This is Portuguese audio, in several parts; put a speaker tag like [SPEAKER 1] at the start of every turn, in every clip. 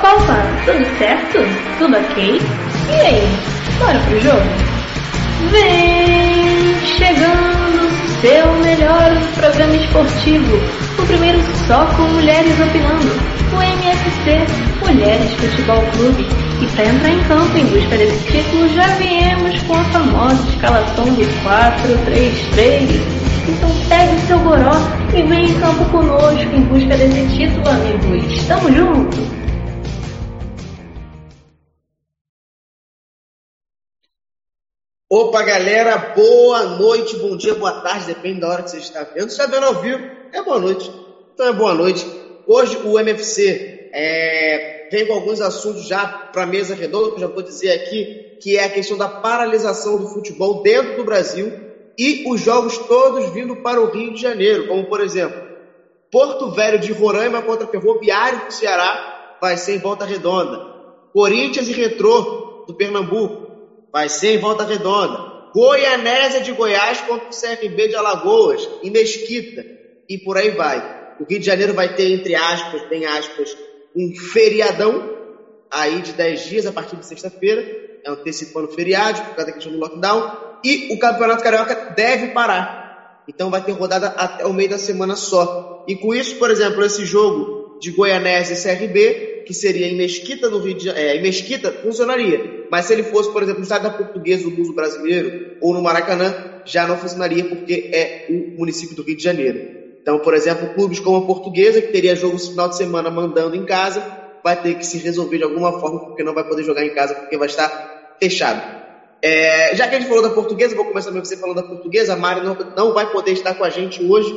[SPEAKER 1] Palpa, tudo certo? Tudo ok? E aí, bora pro jogo? Vem chegando seu melhor programa esportivo, o primeiro só com mulheres opinando, o MFC, Mulheres Futebol Clube. E para entrar em campo em busca desse título, já viemos com a famosa escalação do 4-3-3. Então pegue seu goró e vem em campo conosco em busca desse título, amigos. Tamo junto!
[SPEAKER 2] Opa, galera, boa noite, bom dia, boa tarde, depende da hora que você está vendo. Se está vendo ao vivo, é boa noite. Então é boa noite. Hoje o MFC é, vem com alguns assuntos já para a mesa redonda, que eu já vou dizer aqui, que é a questão da paralisação do futebol dentro do Brasil e os jogos todos vindo para o Rio de Janeiro, como por exemplo, Porto Velho de Roraima contra Ferroviário do Ceará vai ser em volta redonda. Corinthians e Retrô do Pernambuco vai ser em Volta Redonda. Goianésia de Goiás contra o CRB de Alagoas, em Mesquita, e por aí vai. O Rio de Janeiro vai ter, entre aspas, bem aspas, um feriadão aí de 10 dias a partir de sexta-feira, antecipando feriado por causa da questão do lockdown, e o Campeonato Carioca deve parar. Então vai ter rodada até o meio da semana só. E com isso, por exemplo, esse jogo de Goianésia e CRB que seria em Mesquita, no Rio de é, em Mesquita, funcionaria. Mas se ele fosse, por exemplo, no estado da Portuguesa, do Luso Brasileiro, ou no Maracanã, já não funcionaria porque é o município do Rio de Janeiro. Então, por exemplo, clubes como a Portuguesa, que teria jogo no final de semana mandando em casa, vai ter que se resolver de alguma forma, porque não vai poder jogar em casa, porque vai estar fechado. É, já que a gente falou da Portuguesa, vou começar você falando da Portuguesa. A Mari não, não vai poder estar com a gente hoje,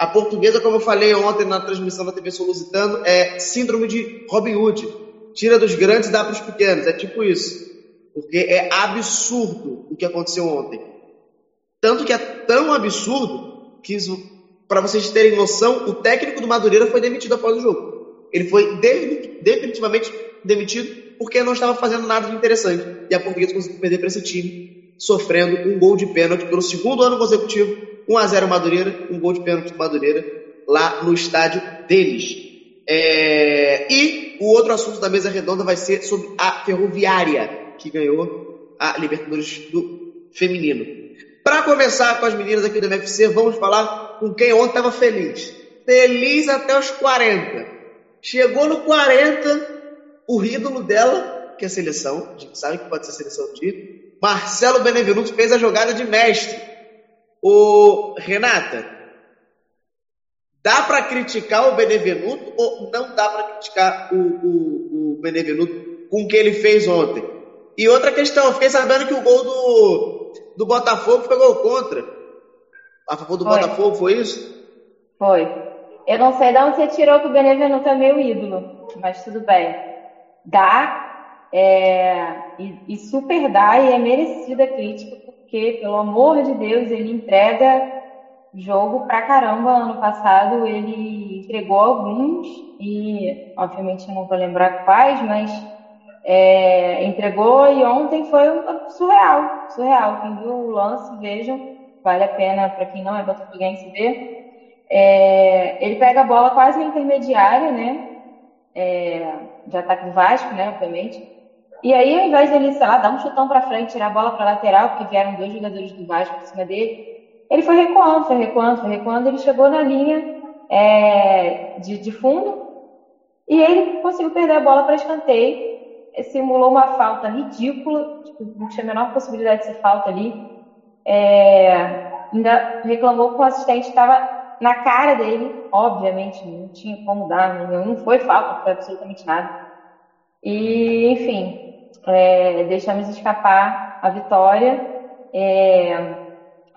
[SPEAKER 2] a portuguesa, como eu falei ontem na transmissão da TV Solusitano, é síndrome de Robin Hood. Tira dos grandes e dá para os pequenos. É tipo isso. Porque é absurdo o que aconteceu ontem. Tanto que é tão absurdo que, para vocês terem noção, o técnico do Madureira foi demitido após o jogo. Ele foi definitivamente demitido porque não estava fazendo nada de interessante. E a portuguesa conseguiu perder para esse time, sofrendo um gol de pênalti pelo segundo ano consecutivo 1 a 0 Madureira, um gol de pênalti do Madureira lá no estádio deles. É... E o outro assunto da mesa redonda vai ser sobre a Ferroviária, que ganhou a Libertadores do Feminino. Para começar com as meninas aqui do MFC, vamos falar com quem ontem estava feliz. Feliz até os 40. Chegou no 40, o ídolo dela, que é a seleção, a gente sabe que pode ser seleção de Marcelo Benevenuto fez a jogada de mestre o Renata, dá para criticar o Benevenuto ou não dá para criticar o, o, o, Benevenuto com o que ele fez ontem? E outra questão, eu fiquei sabendo que o gol do, do Botafogo foi gol contra. A favor do foi. Botafogo, foi isso?
[SPEAKER 3] Foi. Eu não sei de onde você tirou que o Benevenuto é meu ídolo, mas tudo bem. Dá, é, e, e super dá, e é merecida a crítica, porque, pelo amor de Deus, ele entrega jogo pra caramba. Ano passado ele entregou alguns, e obviamente eu não vou lembrar quais, mas é, entregou e ontem foi surreal, surreal. Quem viu o lance, vejam, vale a pena para quem não é botafoguense ver. É, ele pega a bola quase na intermediária, né? É, de ataque do Vasco, né? Obviamente. E aí, ao invés dele, sei lá, dar um chutão para frente, tirar a bola para lateral, porque vieram dois jogadores do Vasco por cima dele, ele foi recuando, foi recuando, foi recuando. Ele chegou na linha é, de, de fundo e ele conseguiu perder a bola para escanteio. Simulou uma falta ridícula, tipo, não tinha a menor possibilidade de ser falta ali. É, ainda reclamou com o assistente, estava na cara dele, obviamente, não tinha como dar, não, não foi falta, foi absolutamente nada. E, enfim, é, deixamos escapar a vitória, é,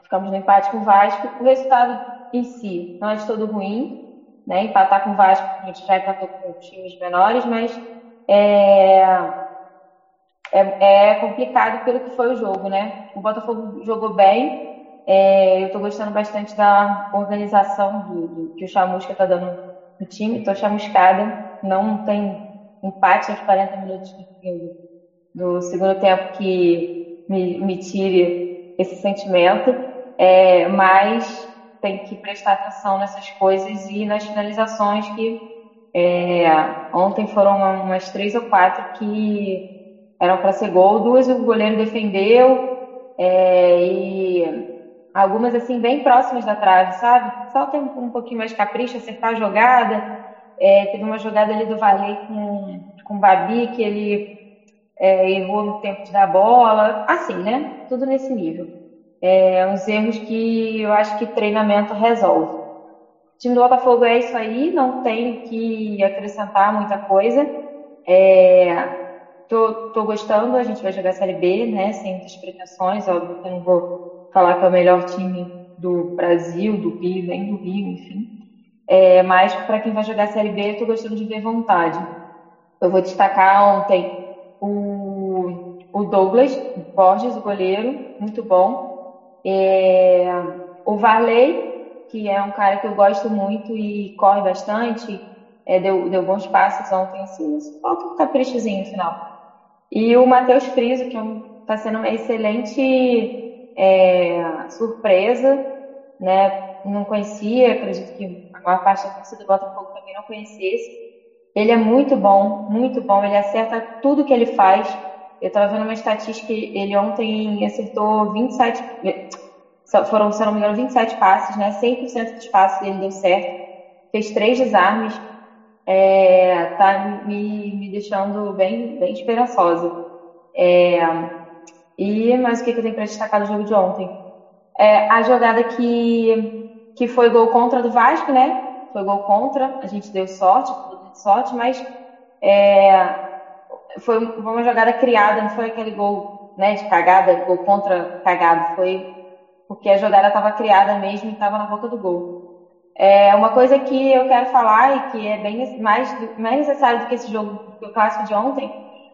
[SPEAKER 3] ficamos no empate com o Vasco. O resultado em si não é de todo ruim, né? Empatar com o Vasco, a gente já empatou com times menores, mas é, é, é, complicado pelo que foi o jogo, né? O Botafogo jogou bem, é, eu estou gostando bastante da organização do, do que o Chamusca está dando no time, estou chamuscada, não tem empate aos 40 minutos do do segundo tempo que me, me tire esse sentimento, é, mas tem que prestar atenção nessas coisas e nas finalizações que É, ontem foram umas três ou quatro que eram para ser gol, duas o goleiro defendeu é, e algumas assim bem próximas da trave, sabe? Só tem um, pouquinho mais capricho, acertar a jogada. É, teve uma jogada ali do Varley com, com o Babi que ele é, errou no tempo de dar bola, assim, né? Tudo nesse nível. É, uns erros que eu acho que treinamento resolve. O time do Botafogo é isso aí, não tenho que acrescentar muita coisa. É, tô, tô gostando, a gente vai jogar Série B, né? Sem muitas pretensões, óbvio que eu não vou falar que é o melhor time do Brasil, do Rio, nem do Rio, enfim. É, mas para quem vai jogar Série B, eu tô gostando de ver vontade. Eu vou destacar ontem o, o Douglas Borges, o goleiro, muito bom. É, o Varley, que é um cara que eu gosto muito e corre bastante, é, deu, deu bons passos ontem, assim, falta um caprichozinho no final. E o Matheus Friso, que está é sendo uma excelente é, surpresa, né? Não conhecia, acredito que a maior parte da torcida do Botafogo também não conhecesse. Ele é muito bom, muito bom, ele acerta tudo que ele faz. Eu estava vendo uma estatística, ele ontem acertou 27, foram, se não me engano, 27 passes, né? 100% dos passes dele deu certo. Fez três desarmes. É, tá me, me deixando bem, bem esperançosa. É, e, mas o que, que eu tenho para destacar do jogo de ontem? É, a jogada que, que foi gol contra do Vasco, né? Foi gol contra, a gente deu sorte, sorte, mas é, foi uma jogada criada, não foi aquele gol né, de cagada, gol contra cagado, foi porque a jogada estava criada mesmo e estava na boca do gol. É, uma coisa que eu quero falar e que é bem mais, mais necessário do que esse jogo, do clássico de ontem,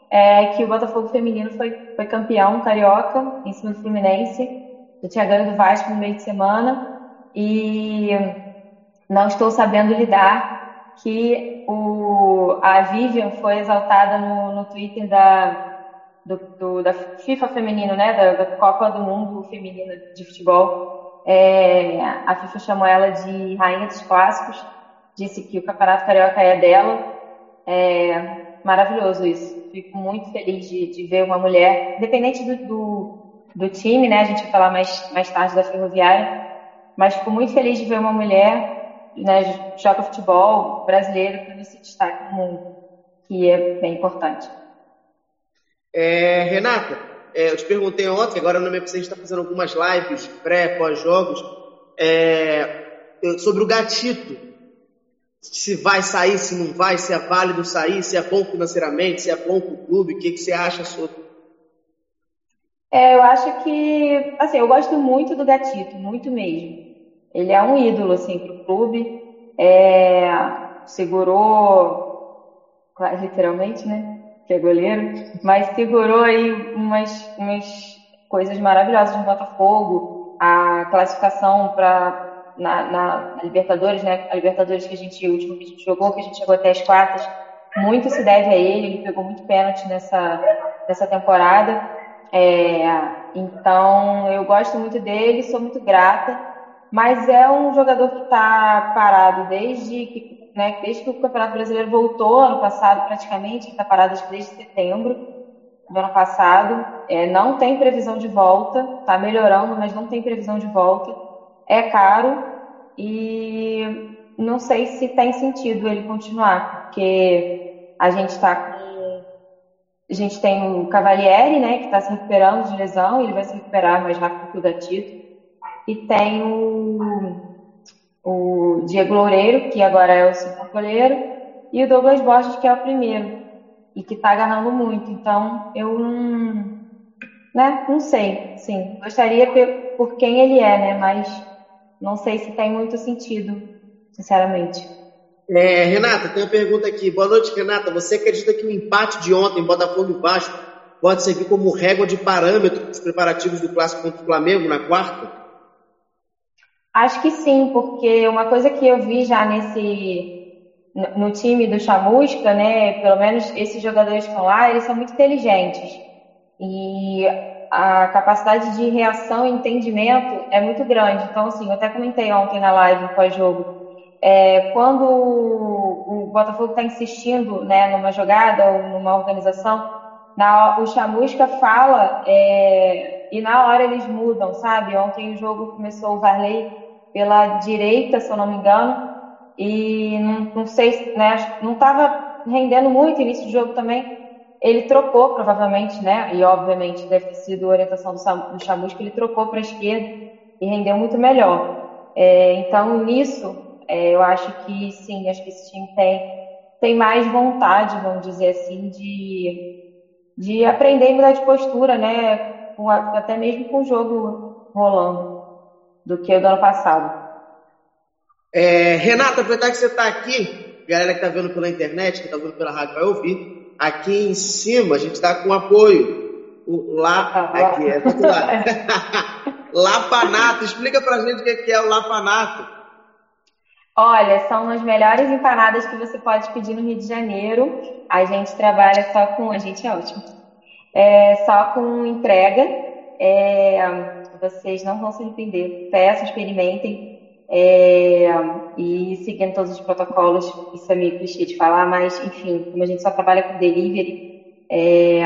[SPEAKER 3] é que o Botafogo feminino foi, foi campeão carioca em cima do Fluminense. Eu tinha ganho do Vasco no meio de semana e não estou sabendo lidar que o, a Vivian foi exaltada no, no Twitter da, do, do, da FIFA feminino, né, da, da, Copa do Mundo feminina de futebol. É, a FIFA chamou ela de rainha dos clássicos, disse que o Campeonato Carioca é dela. É maravilhoso isso. Fico muito feliz de, de ver uma mulher, independente do, do, do, time, né, a gente vai falar mais, mais tarde da Ferroviária, mas fico muito feliz de ver uma mulher né, joga futebol brasileiro que se destaque no mundo, que é bem importante.
[SPEAKER 2] É, Renata, é, eu te perguntei ontem, agora no MFC a gente está fazendo algumas lives pré, pós-jogos, é, sobre o gatito. Se vai sair, se não vai, se é válido sair, se é bom financeiramente, se é bom para o clube, o que, que você acha sobre?
[SPEAKER 3] É, eu acho que, assim, eu gosto muito do gatito, muito mesmo. Ele é um ídolo, assim, para o clube. É, segurou, literalmente, né? que é goleiro, mas segurou aí umas, umas coisas maravilhosas no Botafogo, a classificação para na, na, Libertadores, né? A Libertadores que a gente, o último que a gente jogou, que a gente chegou até as quartas, muito se deve a ele, ele pegou muito pênalti nessa, nessa temporada. É, então eu gosto muito dele, sou muito grata, mas é um jogador que está parado desde que né, desde que o Campeonato Brasileiro voltou ano passado, praticamente, está parado desde setembro do ano passado, é, não tem previsão de volta, está melhorando, mas não tem previsão de volta, é caro e não sei se tem sentido ele continuar, porque a gente está com. A gente tem o Cavalieri, né, que está se recuperando de lesão, ele vai se recuperar mais rápido que o Gatito. E tem o o Diego Loureiro, que agora é o segundo goleiro, e o Douglas Borges, que é o primeiro, e que está agarrando muito. Então, eu não, né, não sei, sim. Gostaria por, por quem ele é, né, mas não sei se tem muito sentido, sinceramente.
[SPEAKER 2] É, Renata, tem uma pergunta aqui. Boa noite, Renata. Você acredita que o empate de ontem, Botafogo e Vasco, pode servir como régua de parâmetro dos preparativos do clássico contra o Flamengo na quarta?
[SPEAKER 3] Acho que sim, porque uma coisa que eu vi já nesse no time do Chamusca, né, pelo menos esses jogadores que estão lá, eles são muito inteligentes. E a capacidade de reação e entendimento é muito grande. Então, assim, eu até comentei ontem na live pós-jogo. é, quando o Botafogo está insistindo né, numa jogada ou numa organização, na, o Chamusca fala é, e na hora eles mudam, sabe? Ontem o jogo começou o Varley pela direita, se eu não me engano, e não, não sei, né? Não estava rendendo muito início do jogo também. Ele trocou, provavelmente, né? E obviamente deve ter sido a orientação do, do Chamusca, ele trocou para a esquerda e rendeu muito melhor. É, então, nisso, é, eu acho que sim, acho que esse time tem, tem mais vontade, vamos dizer assim, de, de aprender e mudar de postura, né? Com, até mesmo com o jogo rolando, do que o do ano passado.
[SPEAKER 2] É, Renata, aproveitar que você está aqui, galera que está vendo pela internet, que está vendo pela rádio vai ouvir, aqui em cima a gente está com apoio. O, lá, ah, aqui é do lado. Lapanato. Explica pra gente o que é o lapanato.
[SPEAKER 3] Olha, são as melhores empanadas que você pode pedir no Rio de Janeiro. A gente trabalha só com. A gente é ótimo. É, só com entrega. É, vocês não vão se arrepender. Peçam, experimentem. É, e seguindo todos os protocolos, isso é meio clichê de falar, mas enfim, como a gente só trabalha com delivery, é,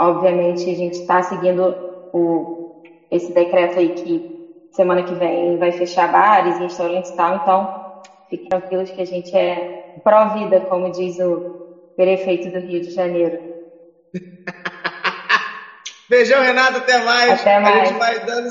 [SPEAKER 3] obviamente a gente está seguindo o, esse decreto aí que semana que vem vai fechar bares e restaurantes e tal, então fiquem tranquilos que a gente é pró-vida, como diz o prefeito do Rio de Janeiro.
[SPEAKER 2] Beijão, Renato, até mais.
[SPEAKER 3] Até mais.
[SPEAKER 2] A gente vai dando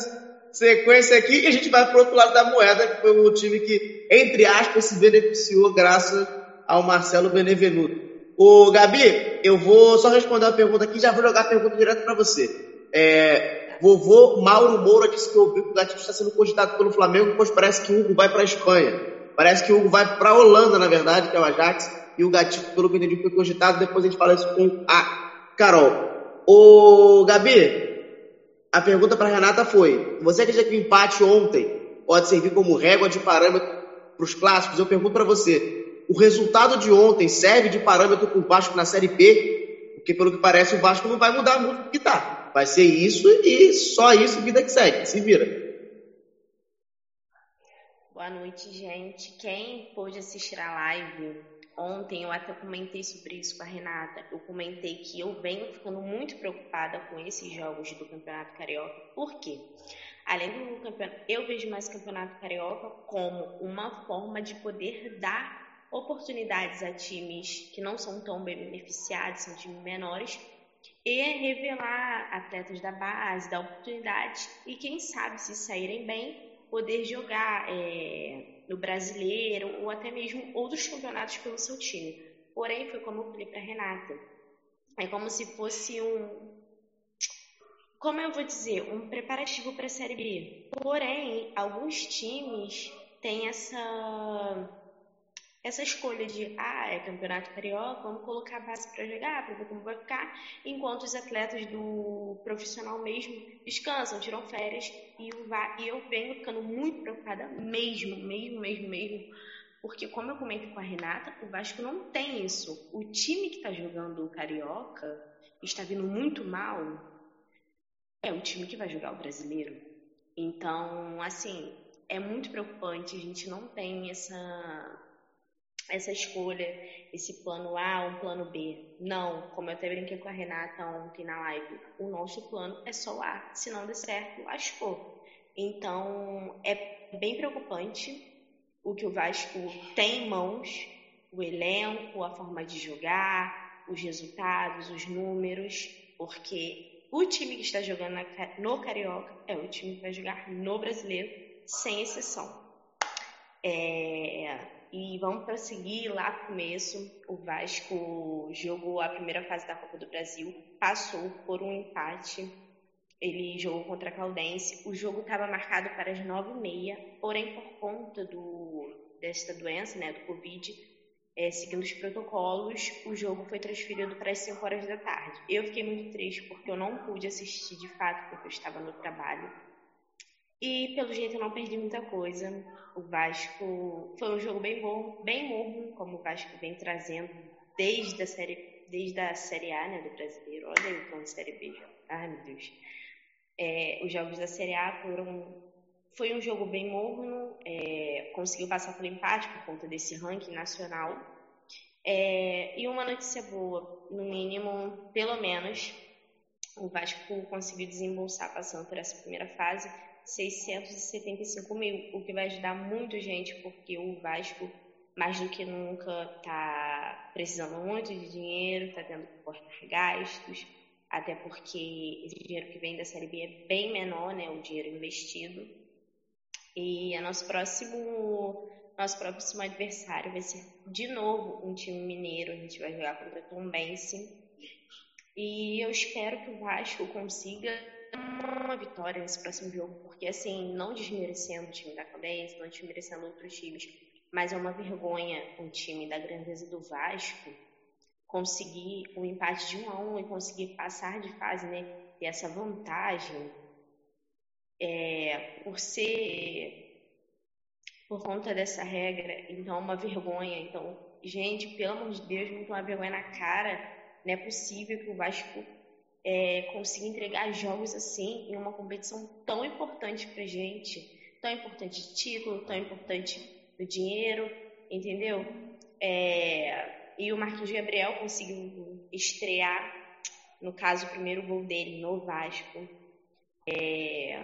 [SPEAKER 2] sequência aqui e a gente vai para o outro lado da moeda, que foi o time que, entre aspas, se beneficiou graças ao Marcelo Benevenuto. Ô, Gabi, eu vou só responder uma pergunta aqui e já vou jogar a pergunta direto para você. É, Vovô Mauro Moura disse que ouviu que o Gatito está sendo cogitado pelo Flamengo, pois parece que o Hugo vai para a Espanha. Parece que o Hugo vai para a Holanda, na verdade, que é o Ajax, e o Gatito, pelo entendi, foi cogitado. Depois a gente fala isso com a Carol. Ô, Gabi, a pergunta para Renata foi: você acredita que o empate ontem pode servir como régua de parâmetro para os clássicos? Eu pergunto para você: o resultado de ontem serve de parâmetro para o Vasco na Série B? Porque, pelo que parece, o Vasco não vai mudar muito do que está. Vai ser isso e só isso, vida que segue. Se vira.
[SPEAKER 4] Boa noite, gente. Quem pôde assistir a live ontem, eu até comentei sobre isso com a Renata. Eu comentei que eu venho ficando muito preocupada com esses jogos do Campeonato Carioca. Por quê? Além do campeonato, eu vejo mais o Campeonato Carioca como uma forma de poder dar oportunidades a times que não são tão bem beneficiados, são times menores, e revelar atletas da base, dar oportunidade e quem sabe se saírem bem poder jogar é, no brasileiro ou até mesmo outros campeonatos pelo seu time. Porém, foi como eu falei para Renata, é como se fosse um, como eu vou dizer, um preparativo para a Série B. Porém, alguns times têm essa essa escolha de, ah, é campeonato carioca, vamos colocar a base para jogar, para ver como vai ficar, enquanto os atletas do profissional mesmo descansam, tiram férias, e, eu venho ficando muito preocupada mesmo, mesmo, mesmo, mesmo, porque como eu comento com a Renata, o Vasco não tem isso. O time que está jogando o carioca está vindo muito mal, é o time que vai jogar o brasileiro. Então, assim, é muito preocupante, a gente não tem essa essa escolha, esse plano A, um plano B. Não, como eu até brinquei com a Renata ontem na live, o nosso plano é só o A. Se não der certo, lascou. Então, é bem preocupante o que o Vasco tem em mãos, o elenco, a forma de jogar, os resultados, os números, porque o time que está jogando no Carioca é o time que vai jogar no Brasileiro, sem exceção. É, e vamos prosseguir lá no começo. O Vasco jogou a primeira fase da Copa do Brasil, passou por um empate. Ele jogou contra a Caldense. O jogo estava marcado para as nove e meia, porém, por conta do, desta doença, né, do Covid, é, seguindo os protocolos, o jogo foi transferido para as 5 horas da tarde. Eu fiquei muito triste porque eu não pude assistir de fato, porque eu estava no trabalho. E pelo jeito eu não perdi muita coisa. O Vasco foi um jogo bem bom, bem morno, como o Vasco vem trazendo desde a série, desde a série A, né, do brasileiro. Olha aí o série B. Ai meu Deus. É, os jogos da série A foram foi um jogo bem morno, é, conseguiu passar pelo empate por conta desse ranking nacional. É, e uma notícia boa, no mínimo, pelo menos, o Vasco conseguiu desembolsar, passando por essa primeira fase, 675 mil, o que vai ajudar muito gente, porque o Vasco, mais do que nunca, está precisando muito de dinheiro, está tendo que cortar gastos, até porque esse dinheiro que vem da Série B é bem menor, né, o dinheiro investido. E a nosso próximo nosso próximo adversário vai ser de novo um time mineiro. A gente vai jogar contra Tom Bense. E eu espero que o Vasco consiga uma vitória nesse próximo jogo, porque assim, não desmerecendo o time da Caldense, não desmerecendo outros times, mas é uma vergonha um time da grandeza do Vasco conseguir um empate de um a um e conseguir passar de fase, né? Ter essa vantagem é, por ser por conta dessa regra, então é uma vergonha. Então, gente, pelo amor de Deus, muito uma vergonha na cara. Não é possível que o Vasco é, consiga entregar jogos assim em uma competição tão importante pra gente, tão importante título, tão importante do dinheiro, entendeu? É, e o Marquinhos Gabriel conseguiu estrear, no caso, o primeiro gol dele no Vasco. É,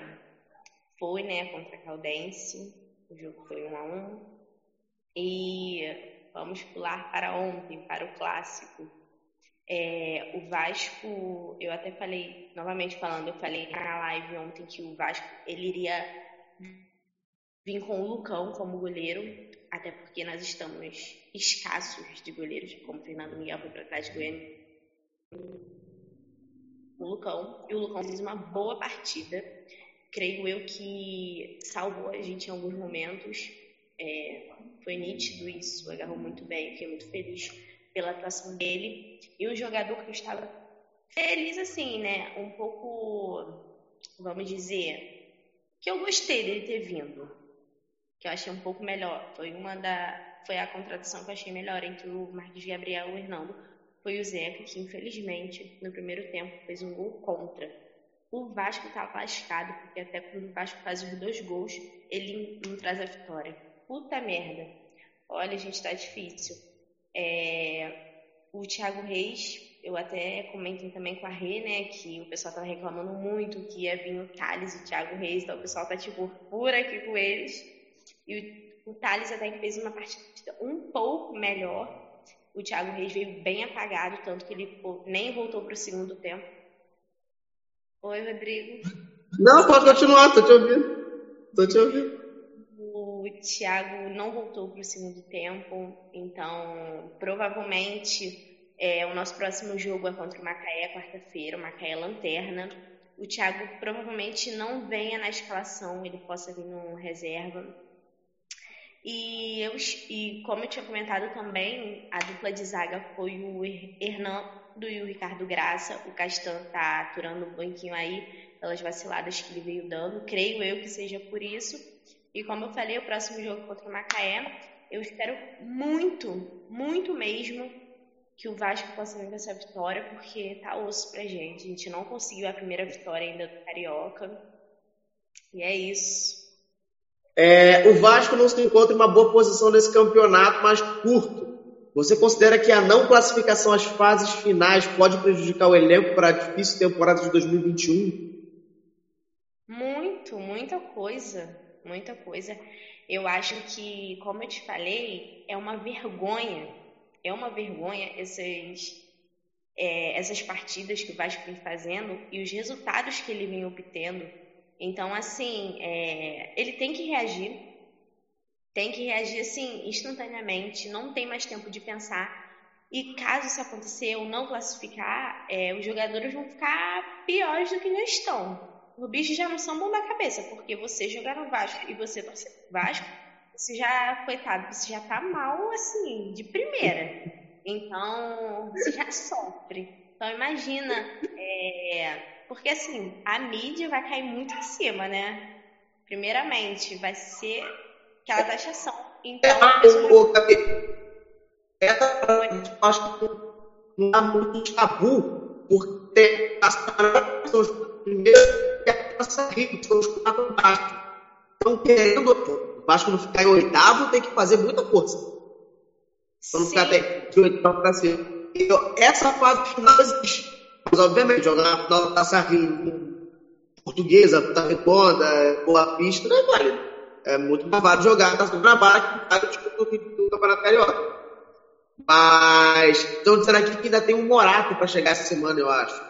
[SPEAKER 4] foi, né, contra a Caldense. O jogo foi 1 a 1 E vamos pular para ontem, para o clássico. É, o Vasco, eu até falei, novamente falando, eu falei na live ontem que o Vasco ele iria vir com o Lucão como goleiro, até porque nós estamos escassos de goleiros, como o Fernando Miguel foi para trás de Goiânia. O Lucão, e o Lucão fez uma boa partida creio eu que salvou a gente em alguns momentos. É, foi nítido isso, agarrou muito bem, fiquei muito feliz pela atuação dele. E um jogador que eu estava feliz, assim, né? Um pouco, vamos dizer, que eu gostei dele ter vindo. Que eu achei um pouco melhor. Foi uma da. Foi a contradição que eu achei melhor entre o Marquinhos Gabriel e o Hernando. Foi o Zeca, que infelizmente, no primeiro tempo, fez um gol contra o Vasco tá lascado, porque até quando o Vasco faz os dois gols, ele não traz a vitória. Puta merda. Olha, gente, tá difícil. É... O Thiago Reis, eu até comentei também com a Rê, né, que o pessoal tava reclamando muito que ia vir o Thales e o Thiago Reis, então o pessoal tá tipo por aqui com eles. E o, o Thales até que fez uma partida um pouco melhor. O Thiago Reis veio bem apagado, tanto que ele nem voltou para o segundo tempo. Oi, Rodrigo.
[SPEAKER 2] Não, pode continuar, tô te ouvindo. Tô te ouvindo.
[SPEAKER 4] O Thiago não voltou para o segundo tempo, então provavelmente é, o nosso próximo jogo é contra o Macaé, quarta-feira, o Macaé Lanterna. O Thiago provavelmente não venha na escalação, ele possa vir no reserva. E, eu, e como eu tinha comentado também, a dupla de zaga foi o Hernan do e o Ricardo Graça. O Castan tá aturando um banquinho aí pelas vaciladas que ele veio dando. Creio eu que seja por isso. E como eu falei, o próximo jogo contra o Macaé, eu espero muito, muito mesmo que o Vasco possa vir com essa vitória, porque tá osso pra gente. A gente não conseguiu a primeira vitória ainda do Carioca. E é isso.
[SPEAKER 2] É, o Vasco não se encontra em uma boa posição nesse campeonato mais curto. Você considera que a não classificação às fases finais pode prejudicar o elenco para a difícil temporada de 2021?
[SPEAKER 4] Muito, muita coisa, muita coisa. Eu acho que, como eu te falei, é uma vergonha, é uma vergonha essas, é, essas partidas que o Vasco vem fazendo e os resultados que ele vem obtendo. Então, assim, é, ele tem que reagir, tem que reagir assim instantaneamente, não tem mais tempo de pensar. E caso isso acontecer ou não classificar, é, os jogadores vão ficar piores do que já estão. Bichos já não são bom da cabeça, porque você jogar no Vasco e você torcer Vasco, você já, coitado, você já tá mal assim, de primeira. Então, você já sofre. Então, imagina, é, porque assim, a mídia vai cair muito em cima, né? Primeiramente, vai ser aquela taxação. Então, é,
[SPEAKER 2] o, essa, acho que não há muito tabu por ter as primeiras que é sair, são os quatro baixos. Então, querendo, o Vasco não ficar em oitavo, tem que fazer muita força. Pra não ficar até de oitavo pra cima. Então, essa fase final existe. Mas, obviamente, jogar na final da Taça Rio, portuguesa, Puta Redonda, Boa Pista, não é válido. É muito válido jogar na Taça Guanabara que o tipo, do, do Campeonato Carioca. Mas, então aqui que ainda tem um Morato para chegar essa semana, eu acho.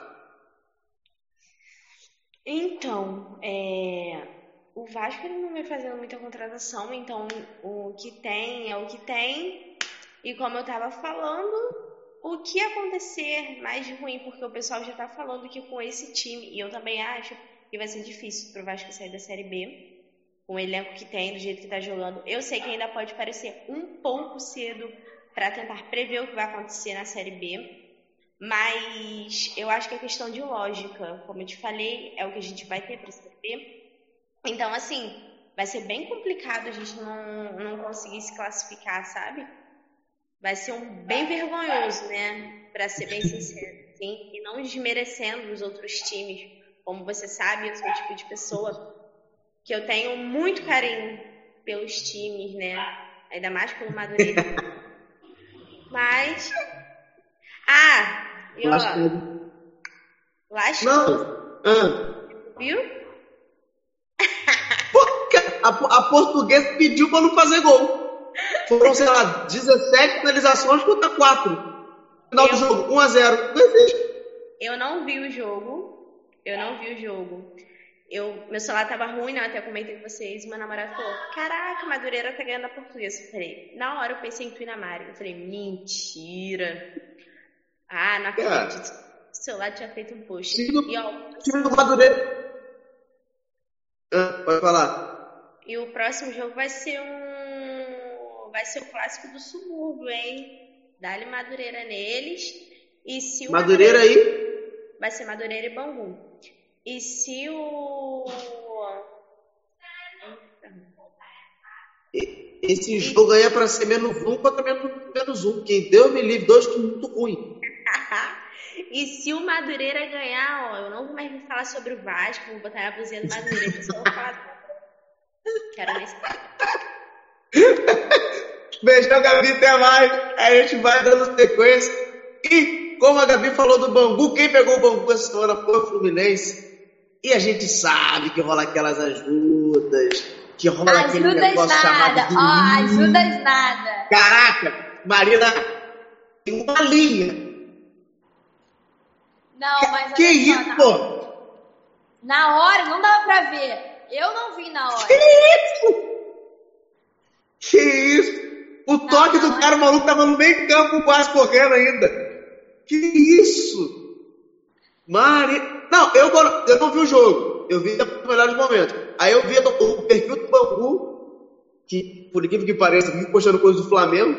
[SPEAKER 4] Então, é, o Vasco não vem fazendo muita contratação, então o que tem é o que tem. E como eu estava falando, o que acontecer mais de ruim, porque o pessoal já está falando que com esse time, e eu também acho que vai ser difícil para o Vasco sair da Série B, com o elenco que tem, do jeito que está jogando. Eu sei que ainda pode parecer um pouco cedo para tentar prever o que vai acontecer na Série B, mas eu acho que é questão de lógica. Como eu te falei, é o que a gente vai ter para B. Então, assim, vai ser bem complicado a gente não, não conseguir se classificar, sabe? Vai ser um bem vergonhoso, né? Para ser bem sincero. Sim? E não desmerecendo os outros times. Como você sabe, eu sou o tipo de pessoa que eu tenho muito carinho pelos times, né? Ainda mais pelo Madureira. Mas. Ah! E ó. Lascou.
[SPEAKER 2] Não. Ah.
[SPEAKER 4] Viu?
[SPEAKER 2] A, a portuguesa pediu para não fazer gol. Foram, sei lá, 17 finalizações contra 4. Final eu, do jogo, 1x0. Não existe.
[SPEAKER 4] Eu não vi o jogo. Eu não vi o jogo. Eu, meu celular tava ruim, né? Eu até comentei com vocês. Meu namorado falou: Caraca, Madureira tá ganhando a portuguesa. Eu falei: Na hora eu pensei em Tuinamari. Eu falei: Mentira. Ah, não acredito. É. O celular tinha feito um post.
[SPEAKER 2] Do, e, ó, time do Madureira. Ah, pode falar.
[SPEAKER 4] E o próximo jogo vai ser um. Vai ser o clássico do subúrbio, hein? Dá-lhe Madureira neles. E se o
[SPEAKER 2] Madureira, Madureira aí?
[SPEAKER 4] Vai ser Madureira e Bangu. E se o.
[SPEAKER 2] Esse jogo aí é para ser menos um contra menos, menos um. Quem deu me livre, dois que muito ruim.
[SPEAKER 4] E se o Madureira ganhar, ó, eu não vou mais me falar sobre o Vasco, vou botar a blusinha do Madureira, só vou falar. Quero nesse.
[SPEAKER 2] Beijão, Gabi, até mais. A gente vai dando sequência. E, como a Gabi falou do Bangu, quem pegou o Bangu essa semana foi o Fluminense. E a gente sabe que rola aquelas ajudas, que rola
[SPEAKER 5] ajudas
[SPEAKER 2] aquele negócio
[SPEAKER 5] nada.
[SPEAKER 2] chamado.
[SPEAKER 5] Ó, oh, ajudas nada.
[SPEAKER 2] Caraca, Marina, tem uma linha.
[SPEAKER 5] Não, mas
[SPEAKER 2] Que isso, pô?
[SPEAKER 5] Na hora, não dava pra ver. Eu não vi na hora.
[SPEAKER 2] Que isso? Que isso? O não, toque não, do cara, maluco tava no meio campo quase correndo ainda. Que isso? Mari... Não, eu, eu não vi o jogo. Eu vi os melhores momentos. Aí eu vi o perfil do Bangu, que, por incrível que pareça, me postando coisa do Flamengo,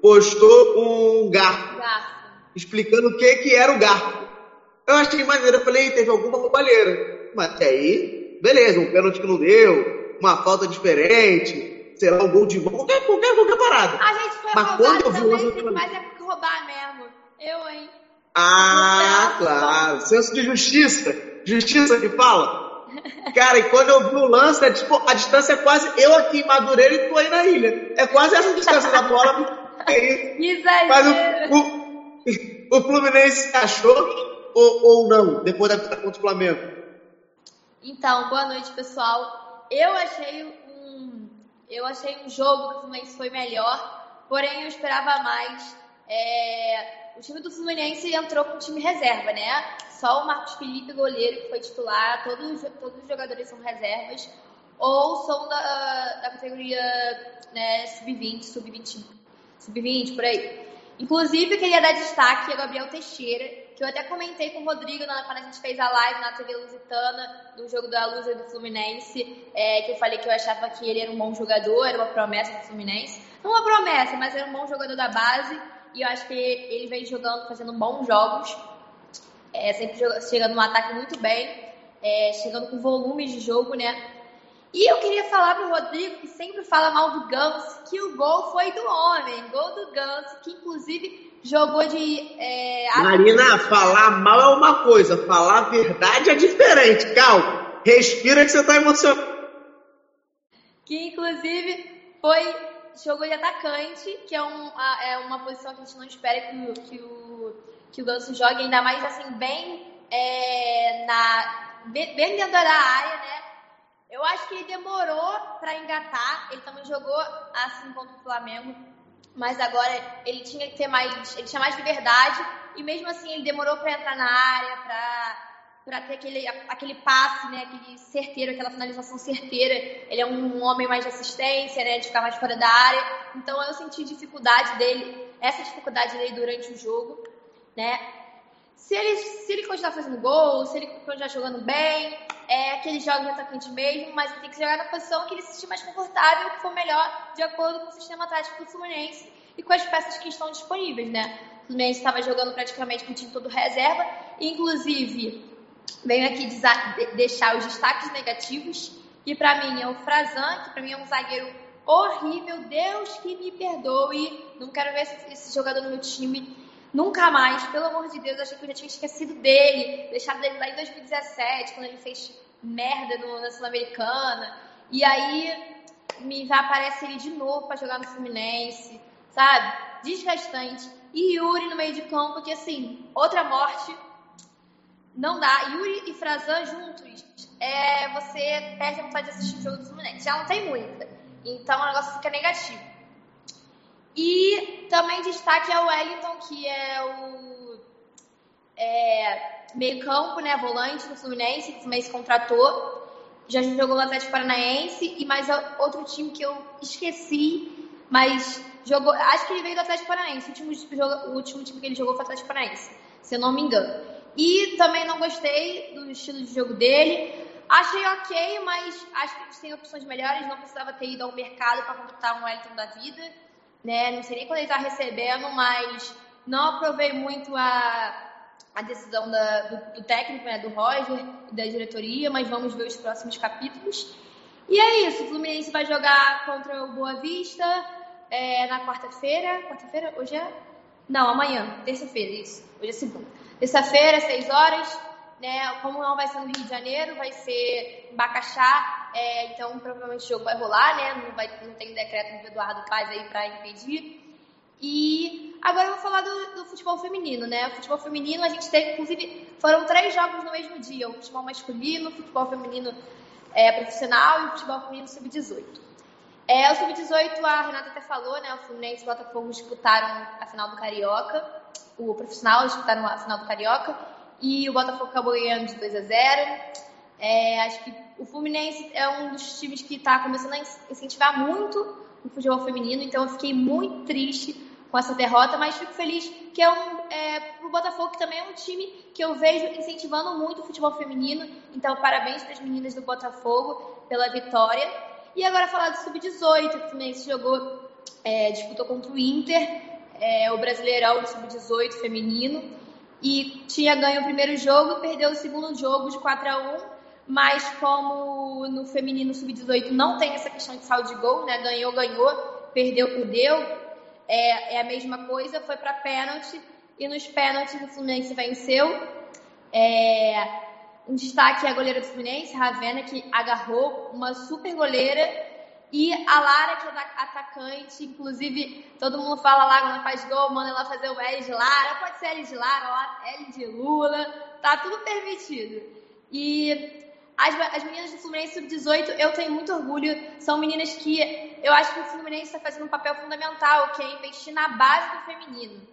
[SPEAKER 2] postou um garfo.
[SPEAKER 5] Garfo.
[SPEAKER 2] Explicando o que, que era o garfo. Eu achei maneiro. Eu falei, teve alguma roubalheira. Mas até aí, beleza, um pênalti que não deu, uma falta diferente, sei lá, um gol de mão, qualquer, qualquer, qualquer parada.
[SPEAKER 5] A gente foi Mas quando eu vi o lance, mas é porque roubar mesmo. Eu, hein?
[SPEAKER 2] Ah, claro. Senso de justiça. Justiça que fala. Cara, e quando eu vi o lance, é, tipo, a distância é quase eu aqui em Madureira e tu aí na ilha. É quase essa distância da bola. É
[SPEAKER 5] isso.
[SPEAKER 2] Mas o, o, o Fluminense achou ou, ou não, depois da vitória contra o Flamengo?
[SPEAKER 5] Então, boa noite, pessoal. Eu achei um, eu achei um jogo que o Fluminense foi melhor, porém eu esperava mais. É, o time do Fluminense entrou com o time reserva, né? Só o Marcos Felipe, goleiro, que foi titular, todos, todos os jogadores são reservas, ou são da, da categoria né, sub-20, sub-20, sub-20, por aí. Inclusive, eu queria dar destaque a Gabriel Teixeira, que eu até comentei com o Rodrigo na, quando a gente fez a live na TV Lusitana, do jogo da Lusa do Fluminense, é, que eu falei que eu achava que ele era um bom jogador, era uma promessa do Fluminense. Não uma promessa, mas era um bom jogador da base e eu acho que ele vem jogando, fazendo bons jogos, é, sempre chegando no ataque muito bem, é, chegando com volume de jogo, né? E eu queria falar pro Rodrigo, que sempre fala mal do Ganso, que o gol foi do homem, gol do Ganso, que inclusive jogou de. É,
[SPEAKER 2] Marina, falar mal é uma coisa, falar a verdade é diferente. Calma, respira que você tá emocionado.
[SPEAKER 5] que inclusive foi jogou de atacante, que é, um, é uma posição que a gente não espera que o, que o, que o Ganso jogue, ainda mais assim, bem é, na, bem dentro da área, né? Eu acho que ele demorou para engatar, ele também jogou assim contra o Flamengo, mas agora ele tinha que ter mais, ele tinha mais liberdade e mesmo assim ele demorou para entrar na área, para para ter aquele, aquele passe, né, aquele certeiro, aquela finalização certeira. Ele é um homem mais de assistência, né, de ficar mais fora da área. Então eu senti dificuldade dele, essa dificuldade dele durante o jogo, né? Se ele, se ele continuar fazendo gol, se ele continuar jogando bem, é aquele jogo de atacante mesmo, mas ele tem que jogar na posição que ele se sentir mais confortável, que for melhor, de acordo com o sistema tático do Fluminense e com as peças que estão disponíveis, né? O Fluminense estava jogando praticamente com o time todo reserva, inclusive venho aqui deixar os destaques negativos, e para mim é o Frazan, que para mim é um zagueiro horrível, Deus que me perdoe, não quero ver esse, jogador no meu time nunca mais, pelo amor de Deus, achei que eu já tinha esquecido dele, deixado ele lá em 2017, quando ele fez merda no, na Sul-Americana, e aí me vai aparecer ele de novo para jogar no Fluminense, sabe? Desgastante. E Yuri no meio de campo, que assim, outra morte não dá. Yuri e Frazan juntos, é, você perde a vontade de assistir o jogo do Fluminense. Já não tem muita. Então o negócio fica negativo. E também destaque é o Wellington, que é o é, meio-campo, né, volante do Fluminense, que o Fluminense contratou. Já jogou no Atlético Paranaense e mais outro time que eu esqueci, mas jogou. Acho que ele veio do Atlético Paranaense. O último, o último time que ele jogou foi o Atlético Paranaense, se eu não me engano. E também não gostei do estilo de jogo dele. Achei ok, mas acho que eles têm opções melhores. Não precisava ter ido ao mercado para contratar um Wellington da vida. Né? Não sei nem quando ele está recebendo, mas não aprovei muito a, a decisão da, do, do, técnico, né? do Roger, da diretoria, mas vamos ver os próximos capítulos. E é isso, o Fluminense vai jogar contra o Boa Vista é, na quarta-feira. Quarta-feira? Hoje é? Não, amanhã, terça-feira, isso. Hoje é segunda. Terça-feira, 6 horas, né? Como não vai ser no Rio de Janeiro, vai ser em Bacaxá, é, então provavelmente o jogo vai rolar, né? Não, vai, não tem decreto do Eduardo Paz aí para impedir. E agora eu vou falar do, do, futebol feminino, né? O futebol feminino a gente teve, inclusive, foram três jogos no mesmo dia: o futebol masculino, o futebol feminino é, profissional e o futebol feminino sub-18. É, o sub-18, a Renata até falou, né? O Fluminense e o Botafogo disputaram a final do Carioca o profissional disputaram a final do Carioca e o Botafogo acabou ganhando de 2 a 0. É, acho que o Fluminense é um dos times que está começando a incentivar muito o futebol feminino, então eu fiquei muito triste com essa derrota, mas fico feliz que é um é, o Botafogo que também é um time que eu vejo incentivando muito o futebol feminino. Então parabéns para as meninas do Botafogo pela vitória. E agora falar do sub-18, o Fluminense jogou, é, disputou contra o Inter é, o Brasileirão Sub-18 feminino e tinha ganho o primeiro jogo perdeu o segundo jogo de 4 a 1 mas como no feminino Sub-18 não tem essa questão de saldo de gol, né? Ganhou, ganhou, perdeu, perdeu, é, é a mesma coisa, foi para pênalti e nos pênaltis o Fluminense venceu. É, um destaque é a goleira do Fluminense, Ravena, que agarrou uma super goleira e a Lara, que é atacante, inclusive todo mundo fala lá quando faz gol, manda ela fazer o L de Lara, pode ser L de Lara, L de Lula, tá tudo permitido. E as, as meninas do Fluminense Sub-18, eu tenho muito orgulho, são meninas que eu acho que o Fluminense está fazendo um papel fundamental, que é investir na base do feminino.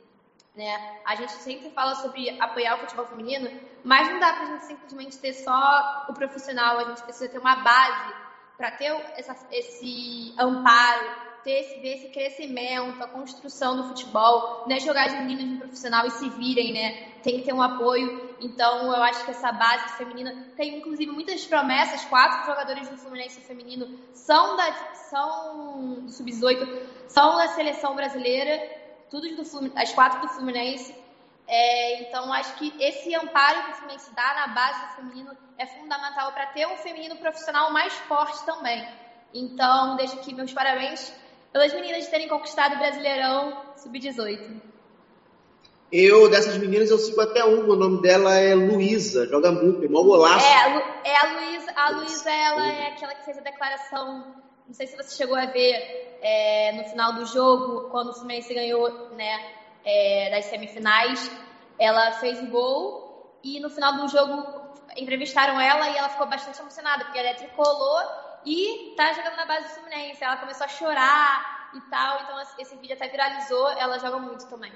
[SPEAKER 5] Né? A gente sempre fala sobre apoiar o futebol feminino, mas não dá pra gente simplesmente ter só o profissional, a gente precisa ter uma base para ter essa, esse amparo, ter esse, ver esse crescimento, a construção do futebol, né? jogar as meninas no profissional e se virem, né? Tem que ter um apoio. Então, eu acho que essa base feminina tem, inclusive, muitas promessas. Quatro jogadores do Fluminense feminino são, da, são do Sub-18, são da seleção brasileira, tudo do, as quatro do Fluminense. É, então, acho que esse amparo que o Fluminense dá na base do feminino é fundamental para ter um feminino profissional mais forte também. Então, deixo aqui meus parabéns pelas meninas terem conquistado o Brasileirão Sub-18.
[SPEAKER 2] Eu, dessas meninas, eu sigo até uma. O nome dela é Luísa, joga muito, é mó golaço.
[SPEAKER 5] É, é a Luísa, a Luísa, ela é aquela que fez a declaração Não sei se você chegou a ver é, no final do jogo, quando o Fluminense ganhou né, é, das semifinais, ela fez o gol e no final do jogo entrevistaram ela e ela ficou bastante emocionada, porque ela é tricolor e tá jogando na base do Fluminense. Ela começou a chorar e tal, então esse vídeo até viralizou. Ela joga muito também.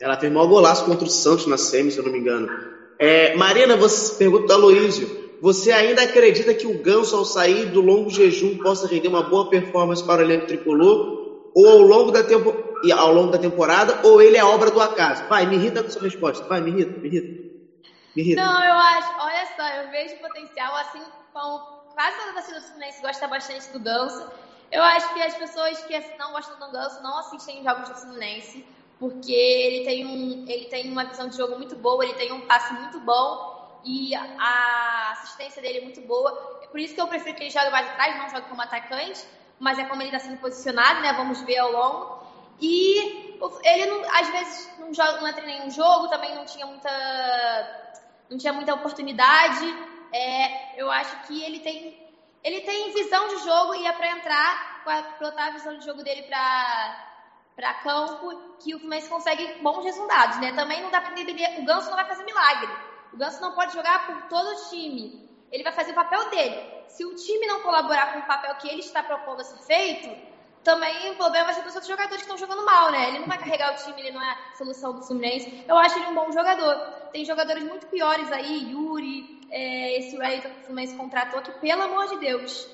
[SPEAKER 2] Ela fez maior golaço contra o Santos na semi, se eu não me engano. É, Marina, você pergunta do Aloysio. Você ainda acredita que o Ganso, ao sair do longo jejum, possa render uma boa performance para o elenco tricolor? Ou ao longo da, tempo, ao longo da temporada, ou ele é obra do acaso? Vai, me irrita com sua resposta. Vai, me irrita, me irrita.
[SPEAKER 5] Não, eu acho, olha só, eu vejo potencial, assim como quase toda a torcida do Fluminense gosta bastante do Ganso. Eu acho que as pessoas que não gostam do Ganso não assistem jogos do Fluminense porque ele tem, um, ele tem uma visão de jogo muito boa, ele tem um passe muito bom e a assistência dele é muito boa. Por isso que eu prefiro que ele jogue mais atrás, não jogue como atacante, mas é como ele está sendo posicionado, né? Vamos ver ao longo. E ele não, às vezes não, joga, não entra em nenhum jogo, também não tinha muita, não tinha muita oportunidade. É, eu acho que ele tem, ele tem visão de jogo e é para entrar, para botar a visão de jogo dele para para campo que o Fluminense consegue bons resultados, né? Também não dá para entender, o Ganso não vai fazer milagre. O Ganso não pode jogar por todo o time. Ele vai fazer o papel dele. Se o time não colaborar com o papel que ele está propondo a ser feito, também o problema vai ser dos outros jogadores que estão jogando mal, né? Ele não vai carregar o time, ele não é a solução do Fluminense. Eu acho ele um bom jogador. Tem jogadores muito piores aí, Yuri, é, esse Wellington que o Fluminense contratou, que pelo amor de Deus,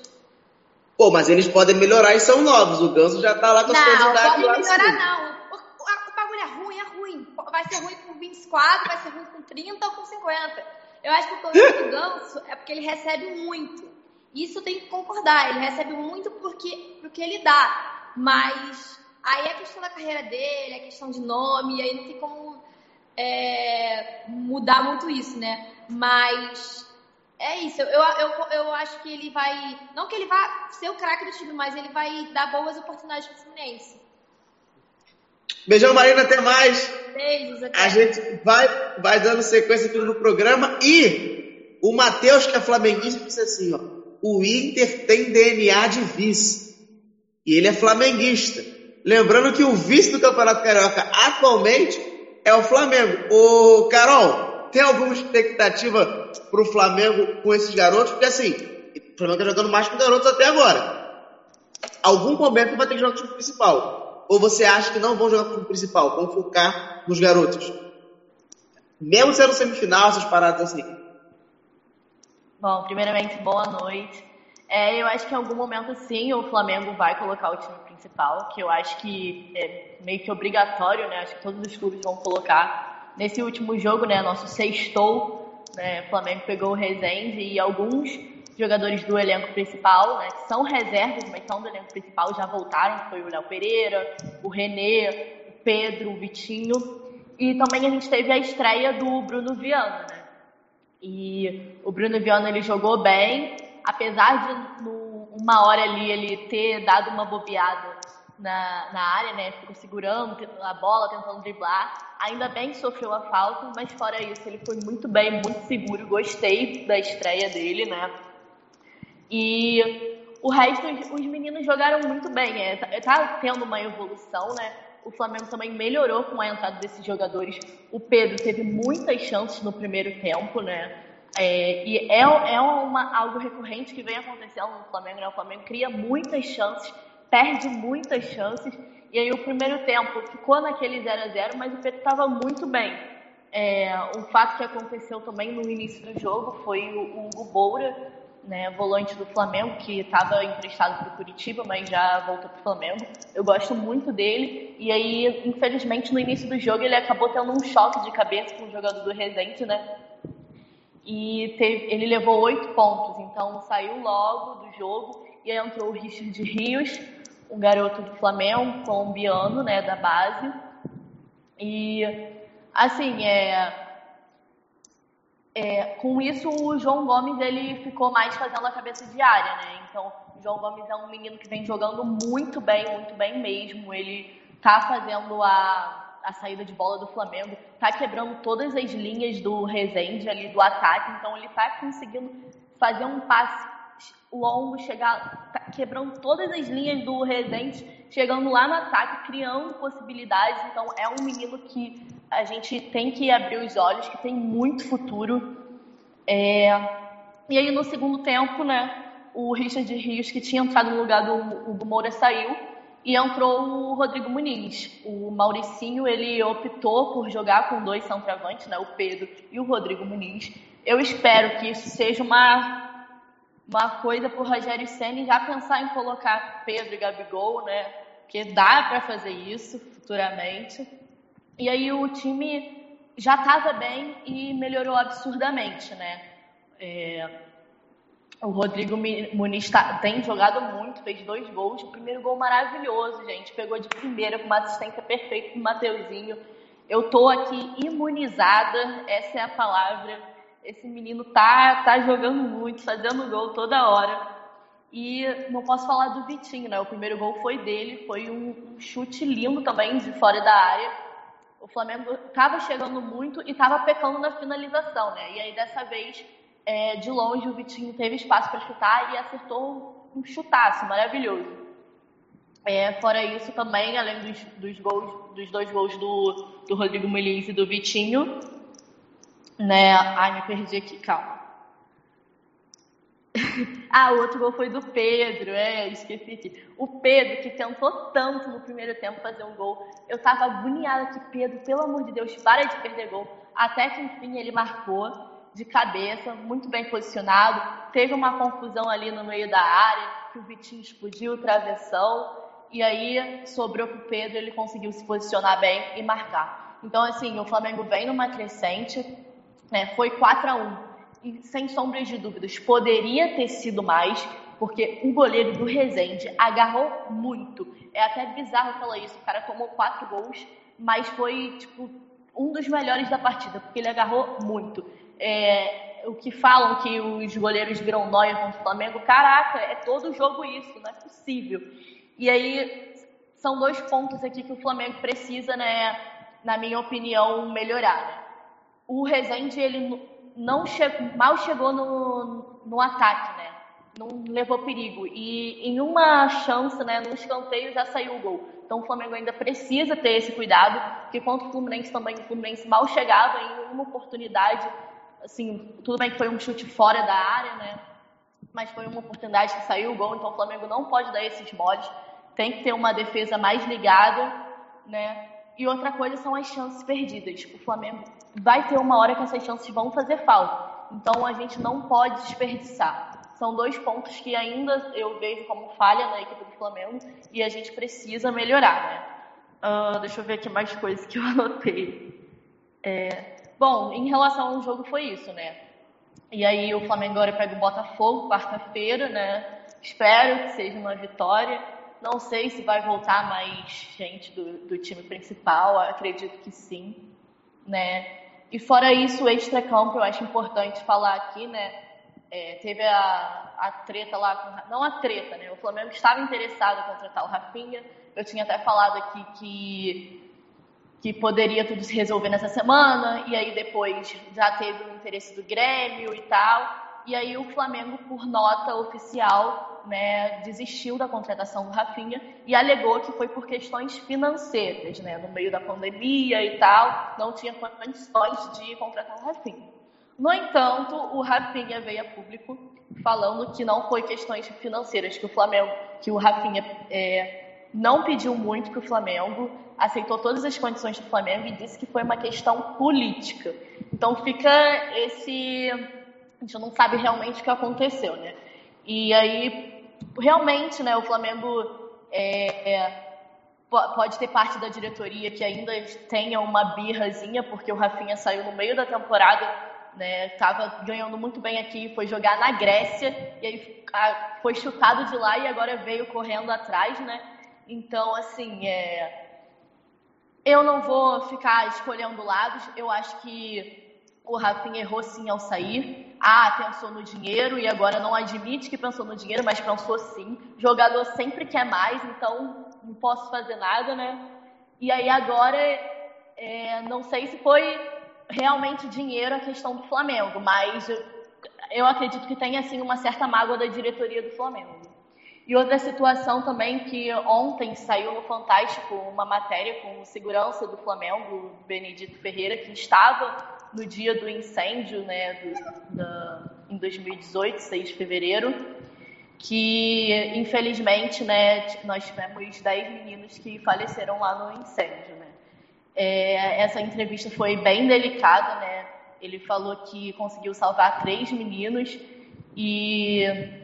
[SPEAKER 2] Pô, mas eles podem melhorar e são novos. O Ganso já tá lá com as
[SPEAKER 5] não, idades Não, pode melhorar não. O, o, o, bagulho é ruim, é ruim. Vai ser ruim com 24, vai ser ruim com 30 ou com 50. Eu acho que o problema do Ganso é porque ele recebe muito. Isso tem que concordar. Ele recebe muito porque, porque ele dá. Mas aí é questão da carreira dele, é questão de nome, aí não tem como é, mudar muito isso, né? Mas é isso, eu, eu, eu acho que ele vai. Não que ele vá ser o craque do time, mas ele vai dar boas oportunidades para o Fluminense.
[SPEAKER 2] Beijão, Marina, até mais.
[SPEAKER 5] Beijos, até.
[SPEAKER 2] A gente vai, vai dando sequência aqui no programa. E o Matheus, que é flamenguista, disse assim: ó, o Inter tem DNA de vice. E ele é flamenguista. Lembrando que o vice do Campeonato Carioca atualmente é o Flamengo. Ô, Carol, tem alguma expectativa para o Flamengo com esses garotos? Porque assim, o Flamengo está jogando mais com garotos até agora. Algum momento vai ter que jogar com o principal. Ou você acha que não vão jogar com o principal, vão focar nos garotos? Mesmo sendo semifinal, essas paradas assim.
[SPEAKER 6] Bom, primeiramente, boa noite. É, eu acho que em algum momento sim o Flamengo vai colocar o time principal, que eu acho que é meio que obrigatório, né? Acho que todos os clubes vão colocar nesse último jogo, né, nosso sextou, né, o Flamengo pegou o Rezende e alguns jogadores do elenco principal, né, que são reservas, mas são do elenco principal, já voltaram, foi o Léo Pereira, o Renê, o Pedro, o Vitinho, e também a gente teve a estreia do Bruno Viana, né, e o Bruno Viana, ele jogou bem, apesar de, no, uma hora ali, ele ter dado uma bobeada na, na área, né? Ficou segurando a bola, tentando driblar. Ainda bem que sofreu a falta, mas fora isso, ele foi muito bem, muito seguro. Gostei da estreia dele, né? E o resto, os meninos jogaram muito bem. É, tá, tá tendo uma evolução, né? O Flamengo também melhorou com a entrada desses jogadores. O Pedro teve muitas chances no primeiro tempo, né? É, e é, é uma, algo recorrente que vem acontecendo no Flamengo, né? O Flamengo cria muitas chances perde muitas chances. E aí o primeiro tempo ficou naquele 0 a 0 mas o Pedro estava muito bem. É, um fato que aconteceu também no início do jogo foi o, Hugo Boura, né, volante do Flamengo, que estava emprestado para o Curitiba, mas já voltou para o Flamengo. Eu gosto muito dele. E aí, infelizmente, no início do jogo ele acabou tendo um choque de cabeça com o jogador do Resende, né? E teve, ele levou oito pontos, então saiu logo do jogo e aí entrou o Richard Rios, um garoto do Flamengo, colombiano, né, da base. E, assim, é, é, com isso o João Gomes ele ficou mais fazendo a cabeça de área, né? Então, o João Gomes é um menino que vem jogando muito bem, muito bem mesmo. Ele tá fazendo a, a saída de bola do Flamengo, tá quebrando todas as linhas do Rezende ali do ataque, então ele tá conseguindo fazer um passe longo, chegar tá quebrando todas as linhas do Resende, chegando lá no ataque, criando possibilidades. Então é um menino que a gente tem que abrir os olhos, que tem muito futuro. É... E aí no segundo tempo, né, o Richard Rios, que tinha entrado no lugar do Hugo Moura, saiu e entrou o Rodrigo Muniz. O Mauricinho, ele optou por jogar com dois centroavantes, né, o Pedro e o Rodrigo Muniz. Eu espero que isso seja uma uma coisa para o Rogério Senna já pensar em colocar Pedro e Gabigol, né? Porque dá para fazer isso futuramente. E aí o time já estava bem e melhorou absurdamente, né? É, o Rodrigo Muniz tá, tem jogado muito, fez dois gols. O primeiro gol maravilhoso, gente. Pegou de primeira com uma assistência perfeita do Mateuzinho. Eu tô aqui imunizada, essa é a palavra. Esse menino tá, tá jogando muito, fazendo gol toda hora. E não posso falar do Vitinho, né? O primeiro gol foi dele, foi um, um chute lindo também de fora da área. O Flamengo estava chegando muito e estava pecando na finalização, né? E aí dessa vez é, de longe o Vitinho teve espaço para chutar e acertou um chutaço maravilhoso. É, fora isso também, além dos, dos, gols, dos dois gols do, do Rodrigo Muniz e do Vitinho, né? Ai, me perdi aqui, calma. ah, o outro gol foi do Pedro, é, esqueci aqui. O Pedro, que tentou tanto no primeiro tempo fazer um gol. Eu tava agoniada que Pedro, pelo amor de Deus, para de perder gol. Até que enfim ele marcou de cabeça, muito bem posicionado. Teve uma confusão ali no meio da área, que o Vitinho explodiu o travessão. E aí sobrou para o Pedro, ele conseguiu se posicionar bem e marcar. Então, assim, o Flamengo vem numa crescente, né, foi 4 a 1 e sem sombras de dúvidas, poderia ter sido mais, porque o goleiro do Rezende agarrou muito. É até bizarro falar isso, o cara tomou quatro gols, mas foi, tipo, um dos melhores da partida, porque ele agarrou muito é, o que falam que os goleiros viram nóia contra o Flamengo, caraca, é todo jogo isso, não é possível. E aí são dois pontos aqui que o Flamengo precisa, né, na minha opinião, melhorar. O Rezende, ele não chegou, mal chegou no, no ataque, né? Não levou perigo. E em uma chance, né, no escanteio já saiu o gol. Então o Flamengo ainda precisa ter esse cuidado, porque contra o Fluminense também, o Fluminense mal chegava em uma oportunidade, assim, tudo bem que foi um chute fora da área, né? Mas foi uma oportunidade que saiu o gol, então o Flamengo não pode dar esses moles. Tem que ter uma defesa mais ligada, né? E outra coisa são as chances perdidas. O Flamengo vai ter uma hora que essas chances vão fazer falta. Então a gente não pode desperdiçar. São dois pontos que ainda eu vejo como falha na equipe do Flamengo e a gente precisa melhorar, né? Uh, deixa eu ver aqui mais coisas que eu anotei. É, Bom, em relação ao jogo foi isso, né? E aí o Flamengo agora pega o Botafogo quarta-feira, né? Espero que seja uma vitória. Não sei se vai voltar mais gente do, do time principal, acredito que sim, né? E fora isso, o extra-campo eu acho importante falar aqui, né? É, teve a, a treta lá, com, não a treta, né? O Flamengo estava interessado em contratar o Rafinha. Eu tinha até falado aqui que que poderia tudo se resolver nessa semana, e aí depois já teve o interesse do Grêmio e tal. E aí o Flamengo, por nota oficial, né, desistiu da contratação do Rafinha e alegou que foi por questões financeiras, né, no meio da pandemia e tal, não tinha condições de contratar o Rafinha. No entanto, o Rafinha veio a público falando que não foi questões financeiras, que o Flamengo, que o Rafinha é, não pediu muito para o Flamengo, aceitou todas as condições do Flamengo e disse que foi uma questão política. Então fica esse. A gente não sabe realmente o que aconteceu, né? E aí, realmente, né, o Flamengo é, é, pode ter parte da diretoria que ainda tenha uma birrazinha, porque o Rafinha saiu no meio da temporada, né? Tava ganhando muito bem aqui, foi jogar na Grécia, e aí foi chutado de lá e agora veio correndo atrás, né? Então, assim, é, eu não vou ficar escolhendo lados. Eu acho que o Rafinha errou sim ao sair. Ah, pensou no dinheiro e agora não admite que pensou no dinheiro, mas pensou sim. Jogador sempre quer mais, então não posso fazer nada, né? E aí agora, é, não sei se foi realmente dinheiro a questão do Flamengo, mas eu acredito que tem assim uma certa mágoa da diretoria do Flamengo. E outra situação também que ontem saiu no Fantástico uma matéria com o segurança do Flamengo, Benedito Ferreira, que estava no dia do incêndio, né, do, da, em 2018, 6 de fevereiro, que infelizmente, né, nós tivemos 10 meninos que faleceram lá no incêndio, né. É, essa entrevista foi bem delicada, né, ele falou que conseguiu salvar três meninos e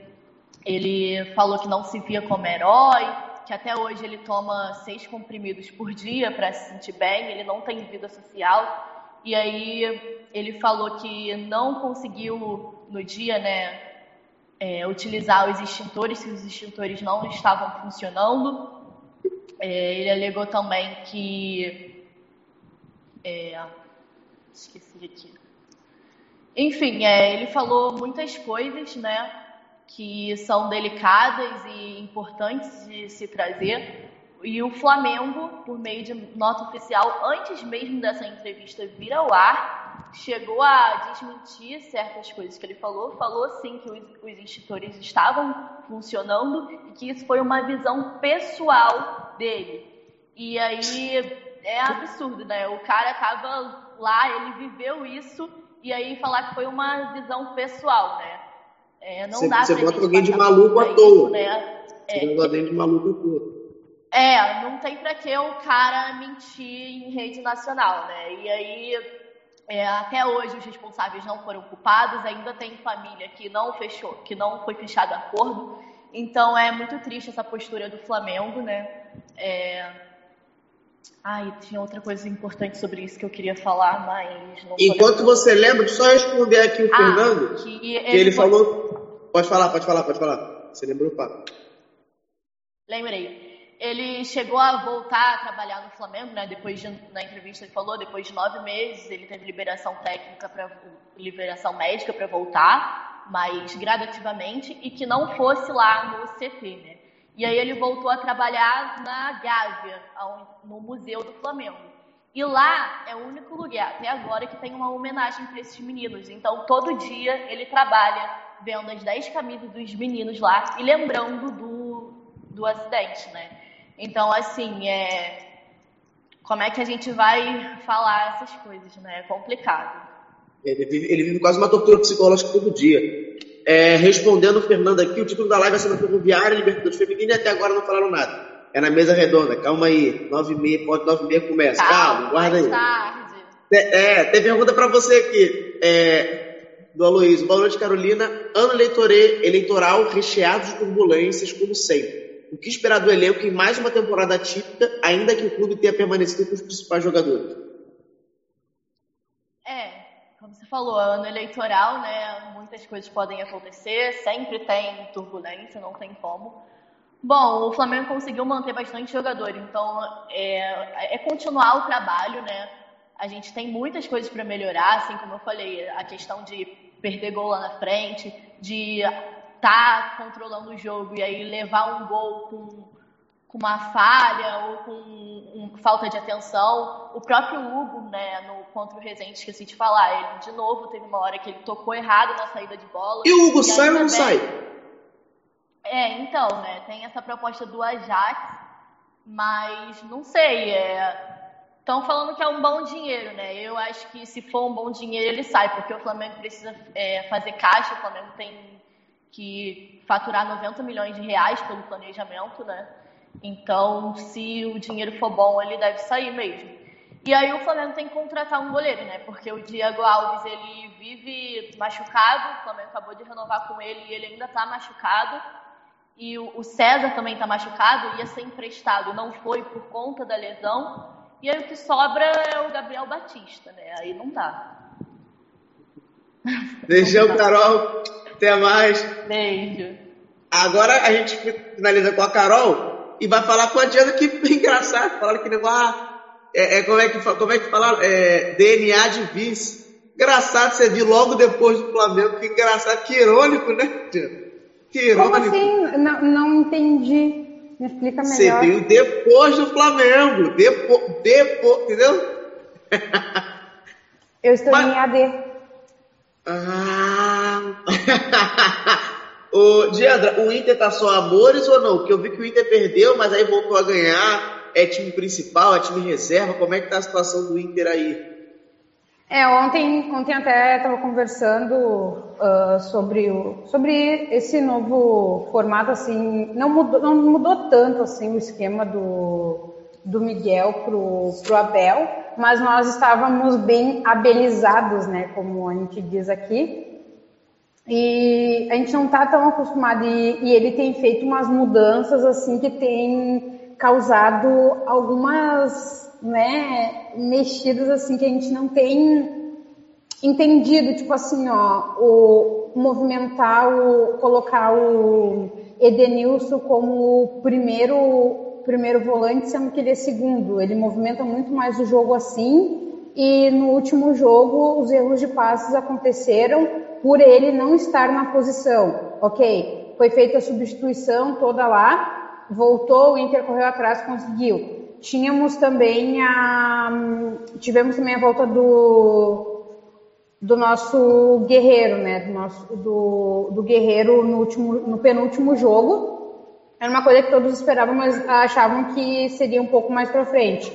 [SPEAKER 6] ele falou que não se via como herói, que até hoje ele toma seis comprimidos por dia para se sentir bem, ele não tem vida social. E aí ele falou que não conseguiu no dia, né, é, utilizar os extintores, que os extintores não estavam funcionando. É, ele alegou também que. É, esqueci aqui. Enfim, é, ele falou muitas coisas, né? Que são delicadas e importantes de se trazer. E o Flamengo, por meio de nota oficial, antes mesmo dessa entrevista vir ao ar, chegou a desmentir certas coisas que ele falou. Falou sim que os, os extintores estavam funcionando e que isso foi uma visão pessoal dele. E aí é absurdo, né? O cara tava lá, ele viveu isso e aí falar que foi uma visão pessoal, né? É, não
[SPEAKER 2] você,
[SPEAKER 6] dá
[SPEAKER 2] você bota alguém de maluco à toa.
[SPEAKER 6] Né?
[SPEAKER 2] Você
[SPEAKER 6] É,
[SPEAKER 2] bota alguém de maluco à toa.
[SPEAKER 6] é, não tem pra que o cara mentir em rede nacional, né? E aí, é, até hoje os responsáveis não foram culpados, ainda tem família que não fechou, que não foi fechado acordo. Então é muito triste essa postura do Flamengo, né? É... Ai, tinha outra coisa importante sobre isso que eu queria falar, mas não
[SPEAKER 2] Enquanto você lembra, só responder aqui o
[SPEAKER 6] Ah,
[SPEAKER 2] Fernando,
[SPEAKER 6] que
[SPEAKER 2] que
[SPEAKER 6] ele,
[SPEAKER 2] ele
[SPEAKER 6] foi-
[SPEAKER 2] falou. Pode falar, pode falar, pode falar. Você lembrou, pá?
[SPEAKER 6] Lembrei. Ele chegou a voltar a trabalhar no Flamengo, né? Depois de, na entrevista ele falou, depois de nove meses ele teve liberação técnica para liberação médica para voltar, mas gradativamente e que não fosse lá no CT, né? E aí ele voltou a trabalhar na Gávea, no Museu do Flamengo. E lá é o único lugar até agora que tem uma homenagem para esses meninos. Então todo dia ele trabalha vendo as 10 camisas dos meninos lá e lembrando do, do acidente, né? Então, assim, é... como é que a gente vai falar essas coisas, né? É complicado.
[SPEAKER 2] Ele vive, ele vive quase uma tortura psicológica todo dia. É, respondendo o Fernando aqui, o título da live ser na Ferroviária, Libertadores Feminina e até agora não falaram nada. É na mesa redonda, calma aí. Nove e meia, pode nove e meia começa. Calma, guarda aí.
[SPEAKER 6] tarde.
[SPEAKER 2] É, tem pergunta pra você aqui, é, do Aloysio. Boa noite, Carolina. Ano eleitoral recheado de turbulências, como sempre. O que esperar do elenco em mais uma temporada atípica, ainda que o clube tenha permanecido com os principais jogadores?
[SPEAKER 6] É, como você falou, ano eleitoral, né? Muitas coisas podem acontecer, sempre tem turbulência, não tem como. Bom, o Flamengo conseguiu manter bastante jogador, então é, é continuar o trabalho, né? A gente tem muitas coisas para melhorar, assim como eu falei, a questão de perder gol lá na frente, de estar tá controlando o jogo e aí levar um gol com com uma falha ou com um, falta de atenção. O próprio Hugo, né, no contra o Rezende, esqueci de falar, ele de novo teve uma hora que ele tocou errado na saída de bola.
[SPEAKER 2] E o Hugo
[SPEAKER 6] E
[SPEAKER 2] sai ou não
[SPEAKER 6] bem-
[SPEAKER 2] sai?
[SPEAKER 6] É, então, né, tem essa proposta do Ajax, mas não sei, Estão falando que é um bom dinheiro, né? Eu acho que se for um bom dinheiro, ele sai, porque o Flamengo precisa é, fazer caixa, o Flamengo tem que faturar 90 milhões de reais pelo planejamento, né? Então, se o dinheiro for bom, ele deve sair mesmo. E aí o Flamengo tem que contratar um goleiro, né? Porque o Diego Alves, ele vive machucado, o Flamengo acabou de renovar com ele e ele ainda tá machucado. E o César também tá machucado, ia ser emprestado, não foi por conta da lesão. E aí o que sobra é o Gabriel Batista, né? Aí não dá.
[SPEAKER 2] Beijão, Carol. Até mais.
[SPEAKER 6] Beijo.
[SPEAKER 2] Agora a gente finaliza com a Carol e vai falar com a Diana que engraçado. Falaram que negócio. ah, É, é, como, é que, como é que falaram? É, DNA de vice. Engraçado você vir logo depois do Flamengo. Que engraçado, que irônico, né, Diana? Que
[SPEAKER 7] Como
[SPEAKER 2] irônico.
[SPEAKER 7] assim? Não, não entendi. Me explica
[SPEAKER 2] Você
[SPEAKER 7] melhor.
[SPEAKER 2] veio depois do Flamengo. Depois, depois, entendeu?
[SPEAKER 7] Eu estou
[SPEAKER 2] Mas-
[SPEAKER 7] em AD.
[SPEAKER 2] Ah, Ô, Diandra, o Inter tá só amores ou não? Porque eu vi que o Inter perdeu, mas aí voltou a ganhar. É time principal, é time reserva? Como é que tá a situação do Inter aí?
[SPEAKER 7] É, ontem, ontem até estava conversando uh, sobre, o, sobre esse novo formato, assim, não mudou, não mudou tanto assim o esquema do, do Miguel pro, pro Abel, mas nós estávamos bem abelizados, né, como a gente diz aqui, e a gente não está tão acostumado, e, e ele tem feito umas mudanças, assim, que tem causado algumas né, mexidas assim que a gente não tem entendido, tipo assim, ó, o movimentar, o colocar o Edenilson como o primeiro primeiro volante, sendo que ele é segundo. Ele movimenta muito mais o jogo assim. E no último jogo, os erros de passes aconteceram por ele não estar na posição. Ok, foi feita a substituição toda lá, voltou, o Inter correu atrás, conseguiu. Tínhamos também a. Tivemos também a volta do, do nosso guerreiro, né? Do nosso do, do guerreiro no, último, no penúltimo jogo. Era uma coisa que todos esperavam, mas achavam que seria um pouco mais para frente.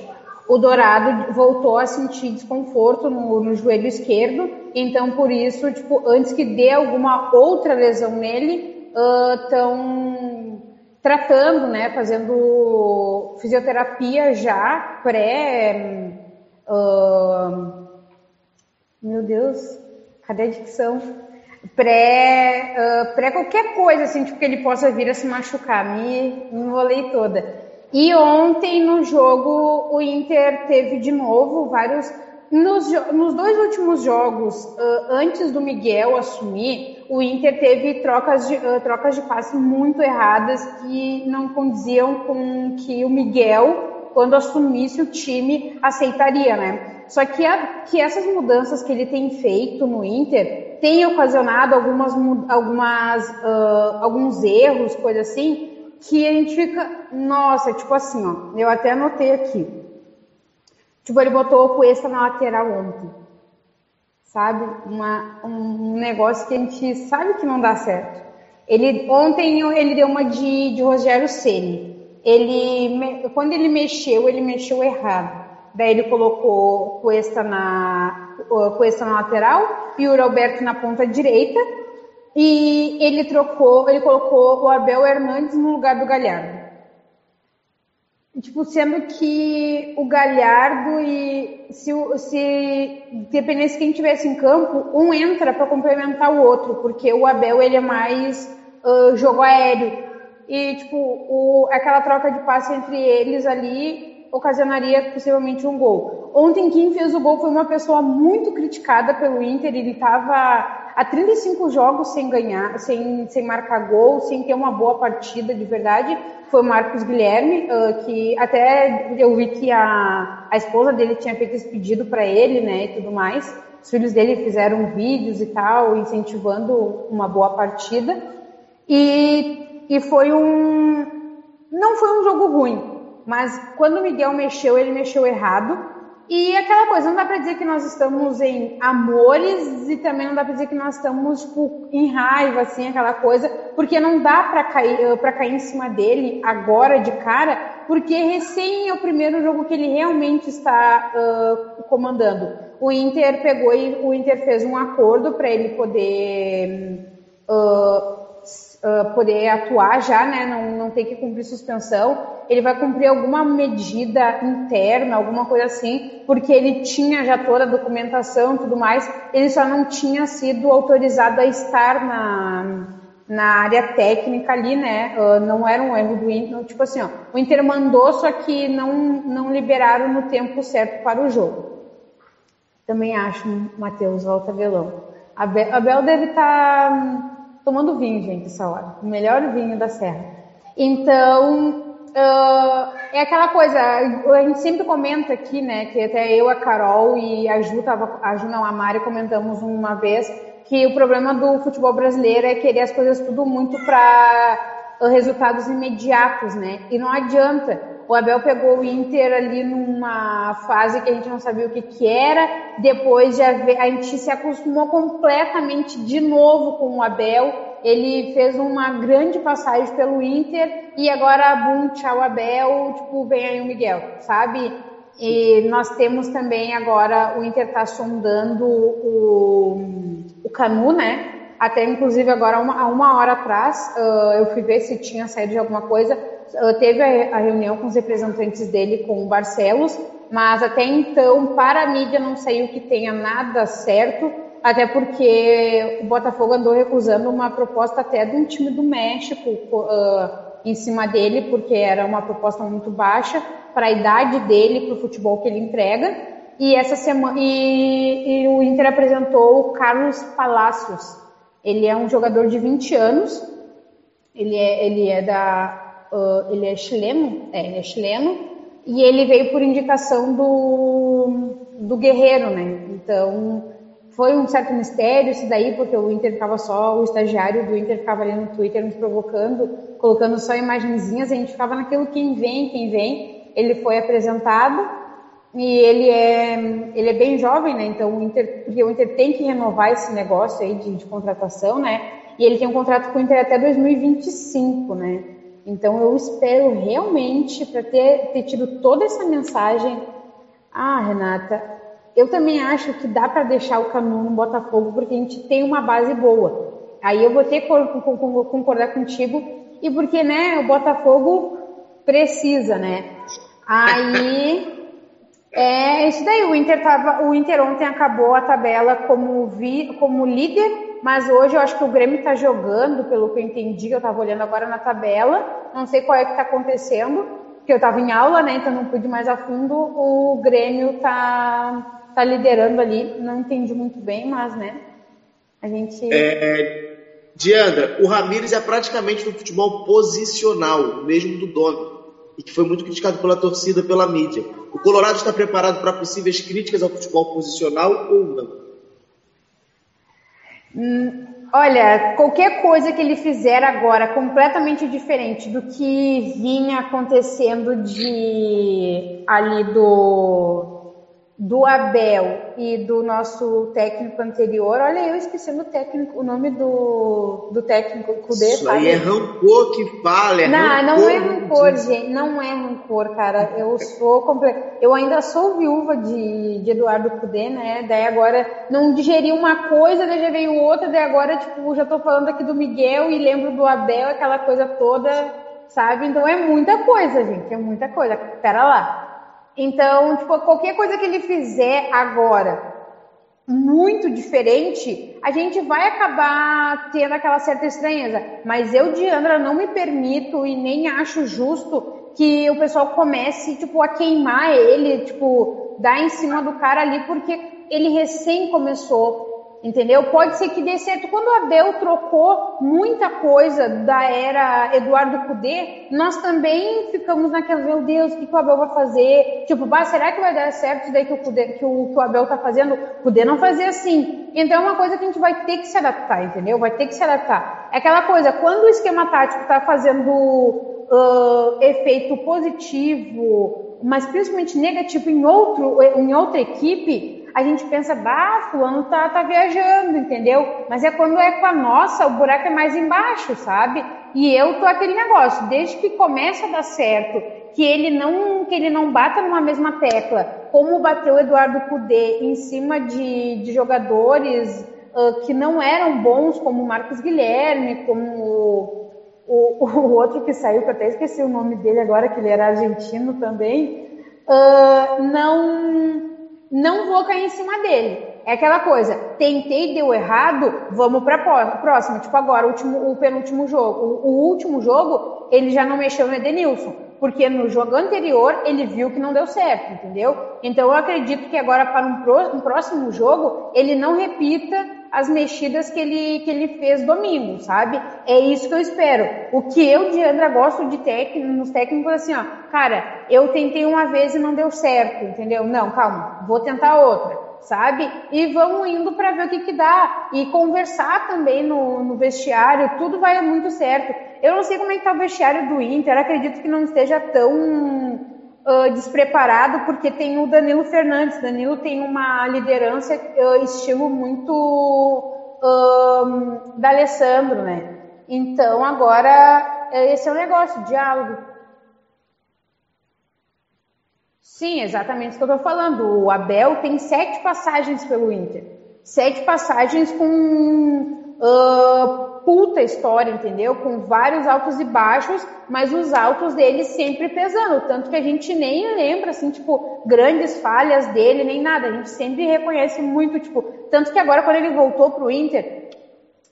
[SPEAKER 7] O Dourado voltou a sentir desconforto no, no, joelho esquerdo, então por isso, tipo, antes que dê alguma outra lesão nele, estão uh, tratando, né, fazendo fisioterapia já pré. Uh, meu Deus, cadê a dicção? Pré, uh, pré qualquer coisa, assim, tipo, que ele possa vir a se machucar. Me, me enrolei toda. E ontem no jogo o Inter teve de novo vários. Nos, nos dois últimos jogos, uh, antes do Miguel assumir, o Inter teve trocas de, uh, trocas de passe muito erradas que não condiziam com que o Miguel, quando assumisse o time, aceitaria, né? Só que, a, que essas mudanças que ele tem feito no Inter têm ocasionado algumas, algumas, uh, alguns erros, coisa assim, que a gente fica, nossa, tipo assim, ó, eu até anotei aqui. Tipo, ele botou o Cuesta na lateral ontem sabe? Uma, um negócio que a gente sabe que não dá certo. Ele ontem ele deu uma de, de Rogério Ceni. Ele quando ele mexeu, ele mexeu errado. Daí ele colocou Cuesta na Cuesta na lateral e o Roberto na ponta direita. E ele trocou, ele colocou o Abel Hernandes no lugar do Galhardo. Tipo, sendo que o Galhardo e se, se dependesse quem tivesse em campo, um entra para complementar o outro, porque o Abel ele é mais uh, jogo aéreo. E tipo, o, aquela troca de passe entre eles ali ocasionaria possivelmente um gol. Ontem quem fez o gol foi uma pessoa muito criticada pelo Inter, ele estava há 35 jogos sem ganhar, sem, sem marcar gol, sem ter uma boa partida de verdade foi o Marcos Guilherme, uh, que até eu vi que a, a esposa dele tinha feito esse pedido para ele, né, e tudo mais. Os filhos dele fizeram vídeos e tal, incentivando uma boa partida. E, e foi um. Não foi um jogo ruim, mas quando o Miguel mexeu, ele mexeu errado. E aquela coisa, não dá para dizer que nós estamos em amores e também não dá para dizer que nós estamos tipo, em raiva, assim, aquela coisa, porque não dá para cair, eh, para cair em cima dele agora de cara, porque recém é o primeiro jogo que ele realmente está uh, comandando. O Inter pegou e o Inter fez um acordo para ele poder uh, uh, poder atuar já, né? Não, não ter que cumprir suspensão ele vai cumprir alguma medida interna, alguma coisa assim, porque ele tinha já toda a documentação e tudo mais, ele só não tinha sido autorizado a estar na, na área técnica ali, né? Uh, não era um erro do Inter, tipo assim, ó, o Inter mandou, só que não, não liberaram no tempo certo para o jogo. Também acho, Matheus, volta velão. A Bel deve estar tá tomando vinho, gente, essa hora. O melhor vinho da Serra. Então, Uh, é aquela coisa, a gente sempre comenta aqui, né, que até eu, a Carol e a Ju, tava, a Ju não, a Mari comentamos uma vez que o problema do futebol brasileiro é querer as coisas tudo muito para resultados imediatos, né? E não adianta. O Abel pegou o Inter ali numa fase que a gente não sabia o que, que era. Depois já a gente se acostumou completamente de novo com o Abel. Ele fez uma grande passagem pelo Inter e agora, bum, tchau Abel, tipo, vem aí o Miguel, sabe? E nós temos também agora, o Inter está sondando o, o Canu, né? Até inclusive agora, uma, há uma hora atrás, uh, eu fui ver se tinha saído de alguma coisa teve a, reunião com os representantes dele com o Barcelos, mas até então, para a mídia, não saiu que tenha nada certo, até porque o Botafogo andou recusando uma proposta até de um time do México uh, em cima dele, porque era uma proposta muito baixa para a idade dele, para o futebol que ele entrega. E essa semana e, e o Inter apresentou o Carlos Palacios. Ele é um jogador de 20 anos. Ele é, ele é da uh, ele é chileno, é, ele é chileno, e ele veio por indicação do, do Guerreiro, né? Então, foi um certo mistério isso daí, porque o Inter ficava só, o estagiário do Inter ficava ali no Twitter nos provocando, colocando só imagenzinhas, a gente ficava naquilo quem vem, quem vem. Ele foi apresentado e ele é, ele é bem jovem, né? Então o Inter, porque o Inter tem que renovar esse negócio aí de, de contratação, né? E ele tem um contrato com o Inter até 2025, né? Então eu espero realmente para ter, ter tido toda essa mensagem. Ah, Renata, eu também acho que dá para deixar o Canu no Botafogo porque a gente tem uma base boa. Aí eu vou ter que concordar contigo e porque, né, o Botafogo precisa, né? Aí é isso daí. O Inter tava, o Inter ontem acabou a tabela como vi, como líder mas hoje eu acho que o Grêmio está jogando, pelo que eu entendi, eu estava olhando agora na tabela, não sei qual é que está acontecendo, porque eu estava em aula, né, então não pude mais a fundo, o Grêmio está tá liderando ali, não entendi muito bem, mas, né, a gente...
[SPEAKER 2] É, Diandra, o Ramires é praticamente no futebol posicional, mesmo do Domi, e que foi muito criticado pela torcida, pela mídia. O Colorado está preparado para possíveis críticas ao futebol posicional ou não?
[SPEAKER 7] Hum, olha, qualquer coisa que ele fizer agora completamente diferente do que vinha acontecendo de ali do do Abel e do nosso técnico anterior, olha, eu esqueci o técnico, o nome do, do técnico
[SPEAKER 2] Cudê. Isso aí é rancor que fala, é
[SPEAKER 7] Não,
[SPEAKER 2] rancor,
[SPEAKER 7] não é rancor, gente, não é rancor, cara. Eu sou completo. Eu ainda sou viúva de, de Eduardo Cudê, né? Daí agora não digeri uma coisa, daí já veio outra, daí agora, tipo, já tô falando aqui do Miguel e lembro do Abel, aquela coisa toda, sabe? Então é muita coisa, gente, é muita coisa. Pera lá. Então, tipo, qualquer coisa que ele fizer agora muito diferente, a gente vai acabar tendo aquela certa estranheza. Mas eu, Diandra, não me permito e nem acho justo que o pessoal comece, tipo, a queimar ele, tipo, dar em cima do cara ali, porque ele recém começou Entendeu? Pode ser que dê certo. Quando o Abel trocou muita coisa da era Eduardo Cudê, nós também ficamos naquela, meu Deus, o que, que o Abel vai fazer? Tipo, bah, será que vai dar certo isso daí que o, Cudê, que o, que o Abel tá fazendo? Cudê não fazia assim. Então é uma coisa que a gente vai ter que se adaptar, entendeu? Vai ter que se adaptar. É aquela coisa, quando o esquema tático tá fazendo uh, efeito positivo, mas principalmente negativo em, outro, em outra equipe, a gente pensa, bah, fulano tá, tá viajando, entendeu? Mas é quando é com a nossa, o buraco é mais embaixo, sabe? E eu tô aquele negócio, desde que começa a dar certo, que ele não, que ele não bata numa mesma tecla, como bateu o Eduardo Cudê em cima de, de jogadores uh, que não eram bons, como o Marcos Guilherme, como o, o, outro que saiu, que eu até esqueci o nome dele agora, que ele era argentino também, uh, não não vou cair em cima dele. É aquela coisa, tentei, deu errado, vamos para próxima. Tipo agora, o, último, o penúltimo jogo. O, o, último jogo, ele já não mexeu no Edenilson, porque no jogo anterior ele viu que não deu certo, entendeu? Então eu acredito que agora para um, pro, um próximo jogo, ele não repita as mexidas que ele, que ele fez domingo, sabe? É isso que eu espero. O que eu, Diandra, gosto de técnico, nos técnicos, assim, ó, cara, eu tentei uma vez e não deu certo, entendeu? Não, calma, vou tentar outra, sabe? E vamos indo para ver o que que dá. E conversar também no, no vestiário, tudo vai muito certo. Eu não sei como é que tá o vestiário do Inter, acredito que não esteja tão uh, despreparado, porque tem o Danilo Fernandes. Danilo tem uma liderança uh, estilo muito da Alessandro, né? Então agora esse é o negócio, diálogo. Sim, exatamente isso que eu estou falando. O Abel tem sete passagens pelo Inter. Sete passagens com uh, puta história, entendeu? Com vários altos e baixos, mas os altos dele sempre pesando, tanto que a gente nem lembra, assim, tipo, grandes falhas dele, nem nada, a gente sempre reconhece muito, tipo, tanto que agora quando ele voltou pro Inter,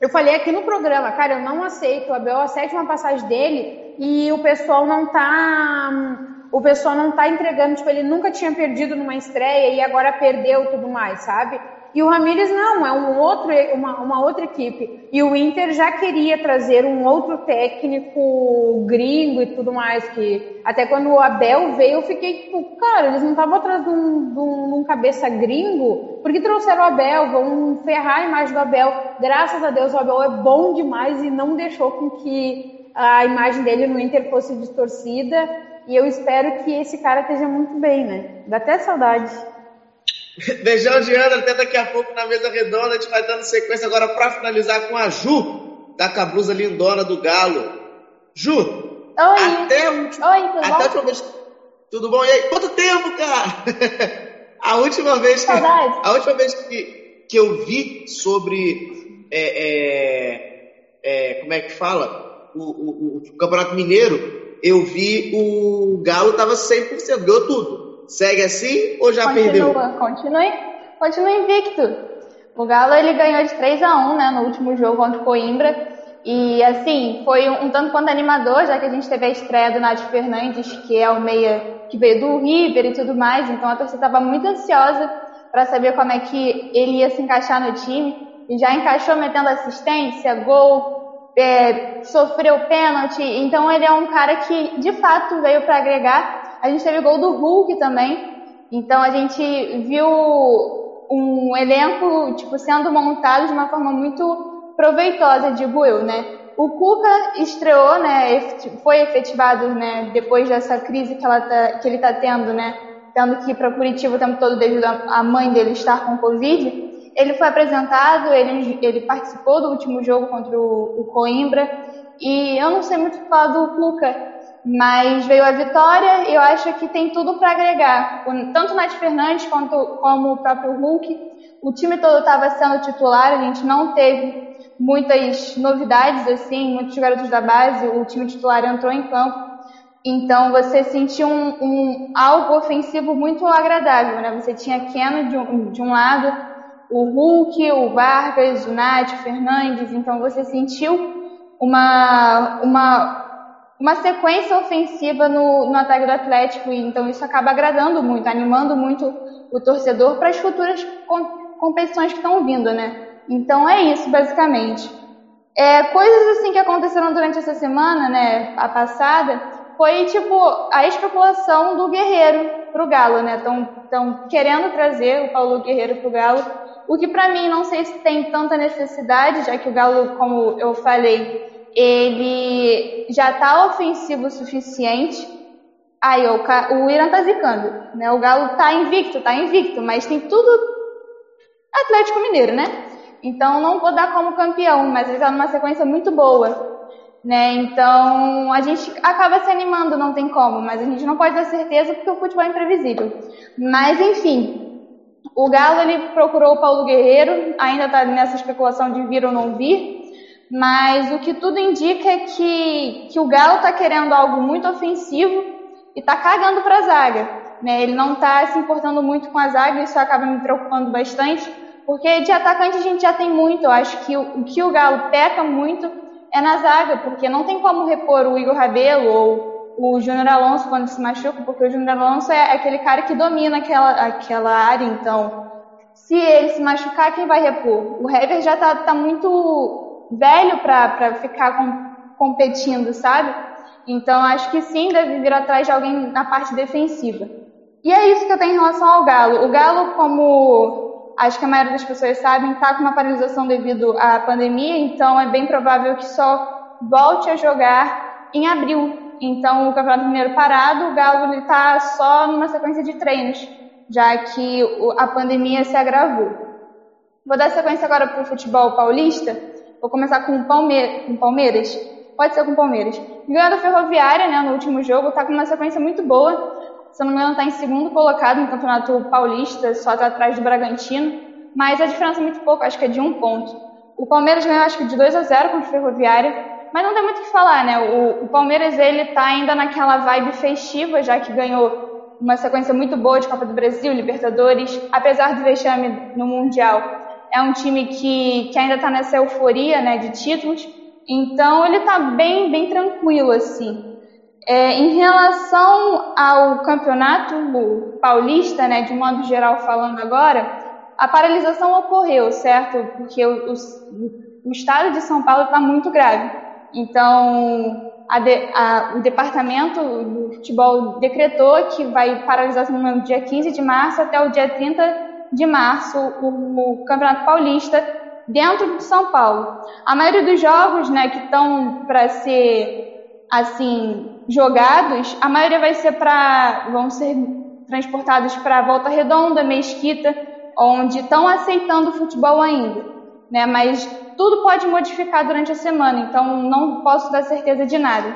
[SPEAKER 7] eu falei aqui no programa, cara, eu não aceito, a Abel, a sétima passagem dele, e o pessoal não tá o pessoal não tá entregando, tipo, ele nunca tinha perdido numa estreia e agora perdeu tudo mais, sabe? E o Ramires não, é um outro, uma, uma outra equipe. E o Inter já queria trazer um outro técnico gringo e tudo mais. que Até quando o Abel veio, eu fiquei tipo, cara, eles não estavam atrás de um, de, um, de um, cabeça gringo? Por que trouxeram o Abel? Vão ferrar a imagem do Abel. Graças a Deus o Abel é bom demais e não deixou com que a imagem dele no Inter fosse distorcida. E eu espero que esse cara esteja muito bem, né? Dá até saudade.
[SPEAKER 2] Beijão, Diana. Até daqui a pouco na mesa redonda. A gente vai dando sequência agora para finalizar com a Ju, da cablusa lindona do Galo. Ju,
[SPEAKER 8] Oi.
[SPEAKER 2] até,
[SPEAKER 8] Oi, tudo até
[SPEAKER 2] bom? a última vez. Tudo bom? E aí? Quanto tempo, cara? a última vez que, a última vez que, que eu vi sobre. É, é, é, como é que fala? O, o, o, Campeonato Mineiro, eu vi o Galo tava 100%, ganhou tudo. Segue assim ou já
[SPEAKER 8] Continua,
[SPEAKER 2] perdeu?
[SPEAKER 8] Continue, continue invicto. O Galo ele ganhou de 3 a 1 né, no último jogo contra o Coimbra. E assim, foi um, um tanto quanto animador, já que a gente teve a estreia do Nath Fernandes, que é o meia que veio do River e tudo mais. Então a torcida estava muito ansiosa para saber como é que ele ia se encaixar no time. E já encaixou metendo assistência, gol, é, sofreu pênalti. Então ele é um cara que de fato veio para agregar a gente teve gol do Hulk também. Então a gente viu um elenco tipo sendo montado de uma forma muito proveitosa, digo eu, né? O Cuca estreou, né? Foi efetivado, né? Depois dessa crise que, ela tá, que ele está tendo, né? Tendo que ir para Curitiba o tempo todo devido a mãe dele estar com Covid. Ele foi apresentado, ele, ele participou do último jogo contra o, o Coimbra. E eu não sei muito falar do Cuca, mas veio a vitória e eu acho que tem tudo para agregar. Tanto o Nath Fernandes quanto como o próprio Hulk. O time todo estava sendo titular, a gente não teve muitas novidades assim, muitos garotos da base, o time titular entrou em campo. Então você sentiu um, um algo ofensivo muito agradável, né? Você tinha Keno de um, de um lado, o Hulk, o Vargas, o Nath, o Fernandes, então você sentiu uma, uma uma sequência ofensiva no, no ataque do Atlético, e então isso acaba agradando muito, animando muito o torcedor para as futuras com, competições que estão vindo, né? Então é isso, basicamente. É, coisas assim que aconteceram durante essa semana, né, a passada, foi tipo a especulação do Guerreiro pro Galo, né? Estão querendo trazer o Paulo Guerreiro pro Galo, o que para mim não sei se tem tanta necessidade, já que o Galo, como eu falei, ele já está ofensivo o suficiente. Aí o, o Irã tá zicando, né? O Galo tá invicto, tá invicto, mas tem tudo Atlético Mineiro, né? Então não vou dar como campeão, mas ele tá numa sequência muito boa, né? Então a gente acaba se animando, não tem como, mas a gente não pode dar certeza porque o futebol é imprevisível. Mas enfim, o Galo ele procurou o Paulo Guerreiro, ainda tá nessa especulação de vir ou não vir mas o que tudo indica é que, que o Galo está querendo algo muito ofensivo e está cagando para a zaga. Né? Ele não está se importando muito com a zaga, isso acaba me preocupando bastante, porque de atacante a gente já tem muito. Eu acho que o, o que o Galo peca muito é na zaga, porque não tem como repor o Igor Rabelo ou o Júnior Alonso quando se machuca, porque o Júnior Alonso é aquele cara que domina aquela, aquela área, então se ele se machucar, quem vai repor? O Hever já está tá muito velho para ficar com, competindo, sabe? Então acho que sim, deve vir atrás de alguém na parte defensiva. E é isso que eu tenho em relação ao Galo. O Galo, como acho que a maioria das pessoas sabem, está com uma paralisação devido à pandemia, então é bem provável que só volte a jogar em abril. Então, o Campeonato Mineiro parado, o Galo está só numa sequência de treinos, já que a pandemia se agravou. Vou dar sequência agora para o futebol paulista. Vou começar com o Palme com Palmeiras. Pode ser com o Palmeiras. Ganhou da Ferroviária né, no último jogo, está com uma sequência muito boa. Se não me engano, está em segundo colocado no Campeonato Paulista, só está atrás do Bragantino. Mas a diferença é muito pouco, acho que é de um ponto. O Palmeiras ganhou, acho que de 2 a 0 contra o Ferroviária. Mas não tem muito o que falar, né? O, o Palmeiras ele tá ainda naquela vibe festiva, já que ganhou uma sequência muito boa de Copa do Brasil, Libertadores, apesar do vexame no Mundial. É um time que, que ainda está nessa euforia, né, de títulos. Então ele está bem, bem tranquilo assim. É, em relação ao campeonato paulista, né, de modo geral falando agora, a paralisação ocorreu, certo? Porque o, o, o estado de São Paulo está muito grave. Então, a de, a, o departamento do futebol decretou que vai paralisar no dia 15 de março até o dia 30 de março o, Campeonato Paulista dentro de São Paulo. A maioria dos jogos, né, que estão para ser assim jogados, a maioria vai ser para vão ser transportados para Volta Redonda, Mesquita, onde estão aceitando o futebol ainda, né? Mas tudo pode modificar durante a semana, então não posso dar certeza de nada.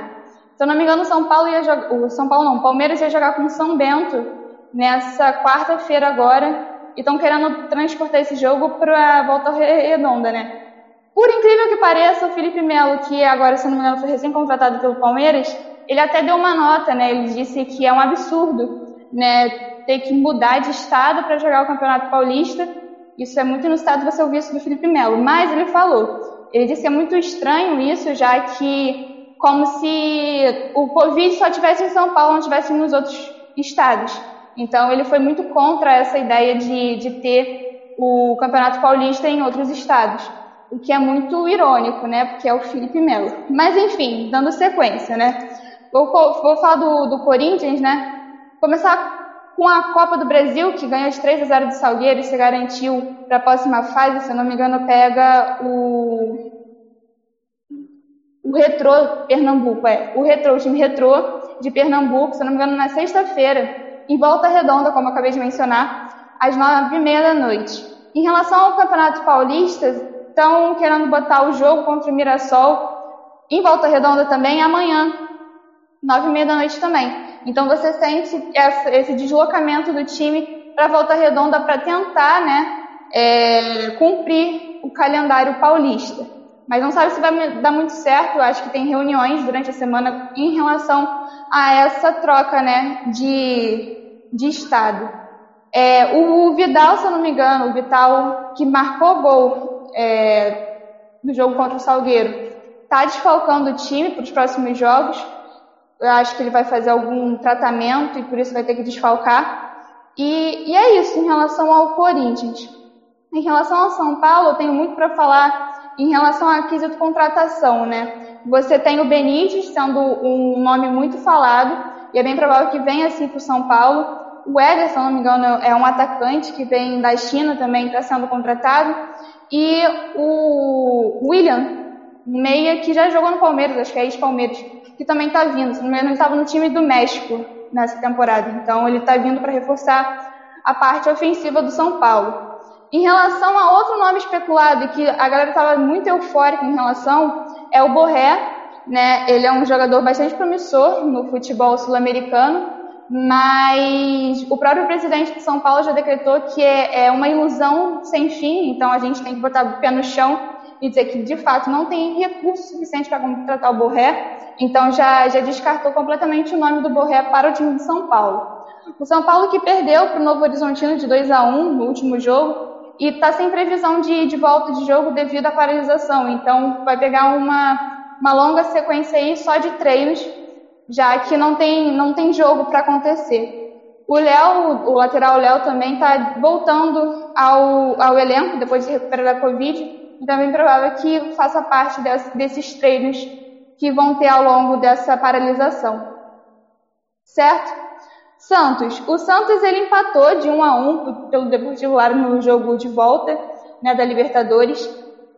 [SPEAKER 8] Se eu não me engano, São Paulo ia jogar, o São Paulo não, Palmeiras ia jogar com São Bento nessa quarta-feira agora e estão querendo transportar esse jogo para a volta redonda, né? Por incrível que pareça, o Felipe Melo, que agora, se não me engano, foi recém-contratado pelo Palmeiras, ele até deu uma nota, né? Ele disse que é um absurdo, né, ter que mudar de estado para jogar o Campeonato Paulista isso é muito inusitado você ouvir isso do Felipe Melo, mas ele falou. Ele disse que é muito estranho isso, já que como se o Covid só tivesse em São Paulo, não tivesse nos outros estados. Então ele foi muito contra essa ideia de, de ter o Campeonato Paulista em outros estados. O que é muito irônico, né? Porque é o Felipe Melo. Mas enfim, dando sequência, né? Vou, vou falar do, do Corinthians, né? Começar com a Copa do Brasil, que ganhou de 3 a 0 do Salgueiro e se garantiu para a próxima fase, se eu não me engano, pega o o Retrô Pernambuco, é, o Retrô, o time Retrô de Pernambuco, se eu não me engano, na sexta-feira, em Volta Redonda, como eu acabei de mencionar, às nove e meia da noite. Em relação ao Campeonato Paulista, estão querendo botar o jogo contra o Mirassol em Volta Redonda também amanhã, nove e meia da noite também. Então você sente esse deslocamento do time para Volta Redonda para tentar, né, é, cumprir o calendário paulista. Mas não sabe se vai dar muito certo. Eu acho que tem reuniões durante a semana em relação a essa troca, né, de, de estado. É, o Vidal, se eu não me engano, o Vital que marcou gol é, no jogo contra o Salgueiro, está desfalcando o time para os próximos jogos eu acho que ele vai fazer algum tratamento e por isso vai ter que desfalcar. E, e é isso em relação ao Corinthians. Em relação ao São Paulo, eu tenho muito para falar em relação à quesito contratação, né? Você tem o Benítez sendo um nome muito falado e é bem provável que venha assim para o São Paulo. O Ederson, se não me engano, é um atacante que vem da China também, está sendo contratado. E o William, meia que já jogou no Palmeiras, acho que é ex-Palmeiras, que também está vindo. Se não me engano, ele estava no time do México nessa temporada. Então, ele está vindo para reforçar a parte ofensiva do São Paulo. Em relação a outro nome especulado, que a galera estava muito eufórica em relação, é o Borré. Né? Ele é um jogador bastante promissor no futebol sul-americano, mas o próprio presidente de São Paulo já decretou que é, é uma ilusão sem fim, então a gente tem que botar o pé no chão e dizer que de fato não tem recurso suficiente para contratar o Borré então já, já descartou completamente o nome do Borré para o time de São Paulo. O São Paulo que perdeu para o Novo Horizontino de 2 a 1 no último jogo e está sem previsão de, de volta de jogo devido à paralisação. Então vai pegar uma, uma longa sequência aí só de treinos, já que não tem, não tem jogo para acontecer. O Léo, o lateral Léo também está voltando ao, ao elenco depois de recuperar da Covid. Então é bem provável que faça parte desse, desses treinos que vão ter ao longo dessa paralisação. Certo? Santos. O Santos ele empatou de 1 a 1 pelo Deportivo Lara no jogo de volta, né, da Libertadores,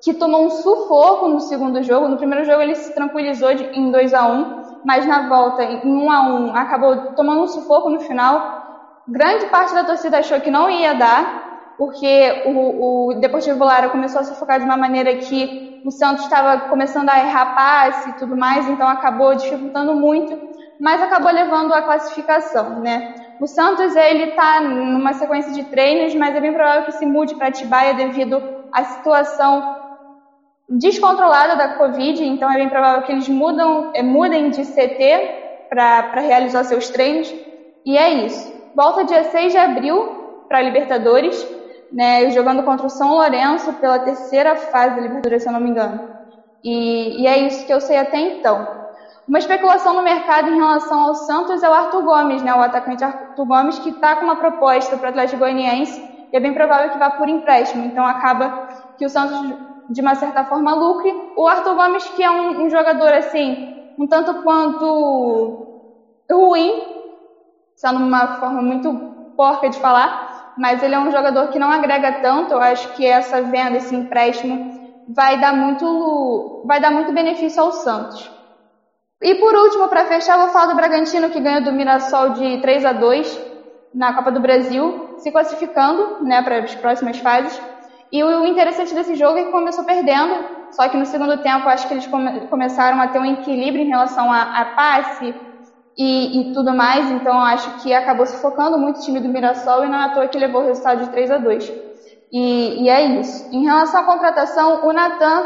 [SPEAKER 8] que tomou um sufoco no segundo jogo. No primeiro jogo ele se tranquilizou de, em 2 a 1 mas na volta, em um a um, acabou tomando um sufoco no final. Grande parte da torcida achou que não ia dar, porque o, o Deportivo Lara começou a sufocar de uma maneira que o Santos estava começando a errar passe e tudo mais, então acabou dificultando muito, mas acabou levando a classificação, né? O Santos ele está numa sequência de treinos, mas é bem provável que se mude para Atibaia devido à situação descontrolada da Covid, então é bem provável que eles mudam, é, mudem de CT para realizar seus treinos. E é isso. Volta dia 6 de abril para a Libertadores, né, jogando contra o São Lourenço pela terceira fase da Libertadores, se eu não me engano. E, e é isso que eu sei até então. Uma especulação no mercado em relação ao Santos é o Arthur Gomes, né, o atacante Arthur Gomes, que está com uma proposta para o Atlético Goianiense e é bem provável que vá por empréstimo. Então acaba que o Santos de uma certa forma, lucre. O Arthur Gomes, que é um, um jogador, assim, um tanto quanto ruim, sendo uma forma muito porca de falar, mas ele é um jogador que não agrega tanto. Eu acho que essa venda, esse empréstimo, vai dar muito, vai dar muito benefício ao Santos. E por último, para fechar, eu vou falar do Bragantino, que ganhou do Mirassol de 3 a 2 na Copa do Brasil, se classificando né, para as próximas fases. E o interessante desse jogo é que começou perdendo, só que no segundo tempo acho que eles come começaram a ter um equilíbrio em relação a, a passe e, e, tudo mais, então acho que acabou se focando muito o time do Mirassol e não é à toa que levou o resultado de 3 a 2 e, e é isso. Em relação à contratação, o Natan,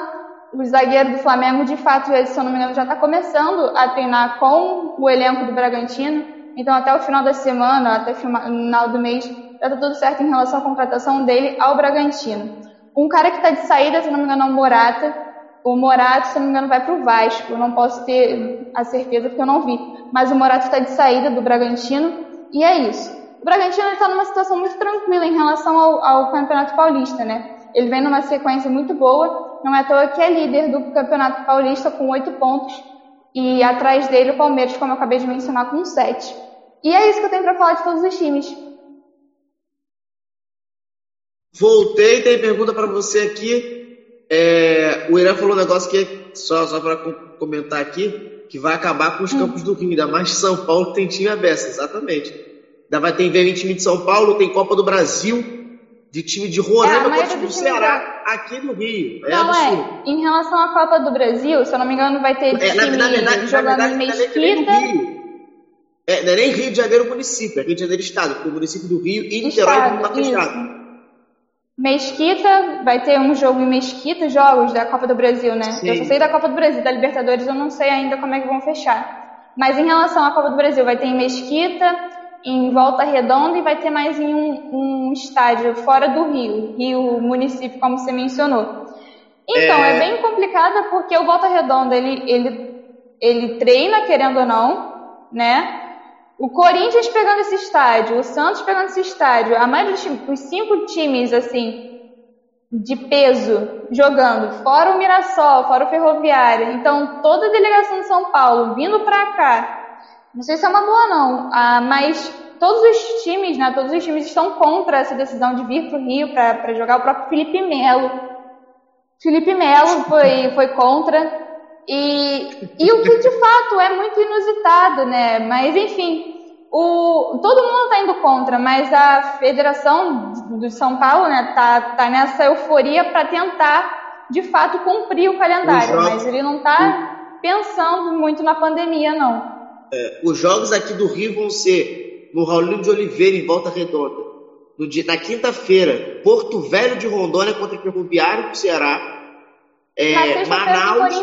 [SPEAKER 8] o zagueiro do Flamengo, de fato, se eu não me engano, já está começando a treinar com o elenco do Bragantino, então até o final da semana, até o final do mês, já tá tudo certo em relação à contratação dele ao Bragantino. Um cara que está de saída, se não me engano, é o Morata. O Morata, se não me engano, vai para o Vasco. Eu não posso ter a certeza porque eu não vi. Mas o Morata está de saída do Bragantino e é isso. O Bragantino está numa situação muito tranquila em relação ao, ao, Campeonato Paulista, né? Ele vem numa sequência muito boa. Não é à toa que é líder do Campeonato Paulista com oito pontos. E atrás dele o Palmeiras, como eu acabei de mencionar, com sete. E é isso que eu tenho para falar de todos os times.
[SPEAKER 2] Voltei, tem pergunta para você aqui. É, o Irã falou um negócio que, só, só para comentar aqui, que vai acabar com os hum. campos do Rio, ainda mais São Paulo tem time aberto, exatamente. Ainda vai ter em time de São Paulo, tem Copa do Brasil, de time de Roraima é, contra do Ceará, aqui no Rio.
[SPEAKER 8] É não, é, em relação à Copa do Brasil, se eu não me engano, vai ter é, time na, verdade, jogando na verdade, em Mesquita.
[SPEAKER 2] É, não é nem Rio de Janeiro município, é Rio de Janeiro Estado, porque o município do Rio e Niterói não está fechado.
[SPEAKER 8] Mesquita, vai ter um jogo em Mesquita, jogos da Copa do Brasil, né? Sim. Eu só sei da Copa do Brasil, da Libertadores eu não sei ainda como é que vão fechar. Mas em relação à Copa do Brasil, vai ter em Mesquita, em Volta Redonda e vai ter mais em um, um estádio fora do Rio, Rio município, como você mencionou. Então, é, é bem complicada porque o Volta Redonda, ele, ele, ele treina, querendo ou não, né? O Corinthians pegando esse estádio, o Santos pegando esse estádio, a maioria dos cinco times, assim, de peso jogando, fora o Mirassol, fora o Ferroviário. Então, toda a delegação de São Paulo vindo para cá. Não sei se é uma boa, não, ah, mas todos os times, né, todos os times estão contra essa decisão de vir para o Rio para jogar. O próprio Felipe Melo. Felipe Melo foi, foi contra. E, e o que de fato é muito inusitado, né? Mas enfim, o, todo mundo está indo contra, mas a Federação do São Paulo né, tá, tá nessa euforia para tentar de fato cumprir o calendário, mas ele não está pensando muito na pandemia, não.
[SPEAKER 2] É, os jogos aqui do Rio vão ser no Raulino de Oliveira, em Volta Redonda. No dia, na quinta-feira, Porto Velho de Rondônia contra o Ferroviário do Ceará.
[SPEAKER 8] É, Manaus.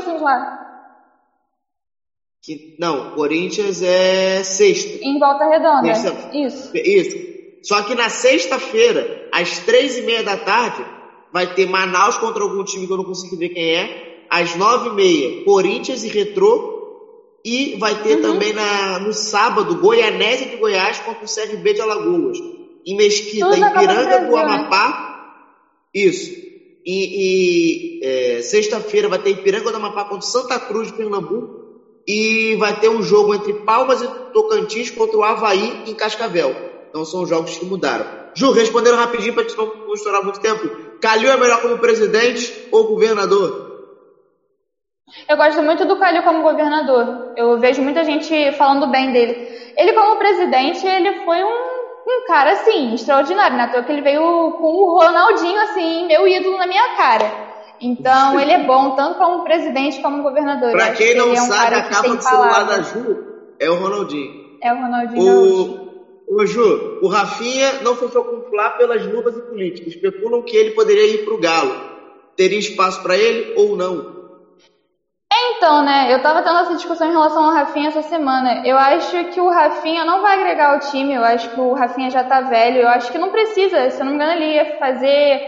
[SPEAKER 2] Que, não, Corinthians é sexta.
[SPEAKER 8] Em volta redonda. Isso.
[SPEAKER 2] Isso. Só que na sexta-feira, às três e meia da tarde, vai ter Manaus contra algum time que eu não consigo ver quem é. Às nove e meia, Corinthians e Retrô. E vai ter uhum. também na, no sábado, Goianésia de Goiás contra o CRB de Alagoas. Em Mesquita, Tudo em Piranga do? Amapá. Né? Isso. E, e é, sexta-feira vai ter Ipiranga do Amapá contra Santa Cruz de Pernambuco. E vai ter um jogo entre Palmas e Tocantins contra o Havaí em Cascavel. Então são jogos que mudaram. Ju, respondendo rapidinho para não estourar muito tempo. Calil é melhor como presidente ou governador?
[SPEAKER 8] Eu gosto muito do Calil como governador. Eu vejo muita gente falando bem dele. Ele como presidente, ele foi um, um cara assim, extraordinário, né? Toa que ele veio com o Ronaldinho assim, meu ídolo na minha cara. Então, ele é bom tanto como presidente como governador.
[SPEAKER 2] Pra quem não é um sabe, a capa do celular da Ju é o Ronaldinho.
[SPEAKER 8] É o Ronaldinho.
[SPEAKER 2] O, o Ju, o Rafinha não o Flá pelas luvas e políticos. Especulam que ele poderia ir pro Galo. Teria espaço para ele ou não?
[SPEAKER 8] Então, né, eu tava tendo essa discussão em relação ao Rafinha essa semana. Eu acho que o Rafinha não vai agregar ao time, eu acho que o Rafinha já tá velho, eu acho que não precisa, se eu não me engano, ele ia fazer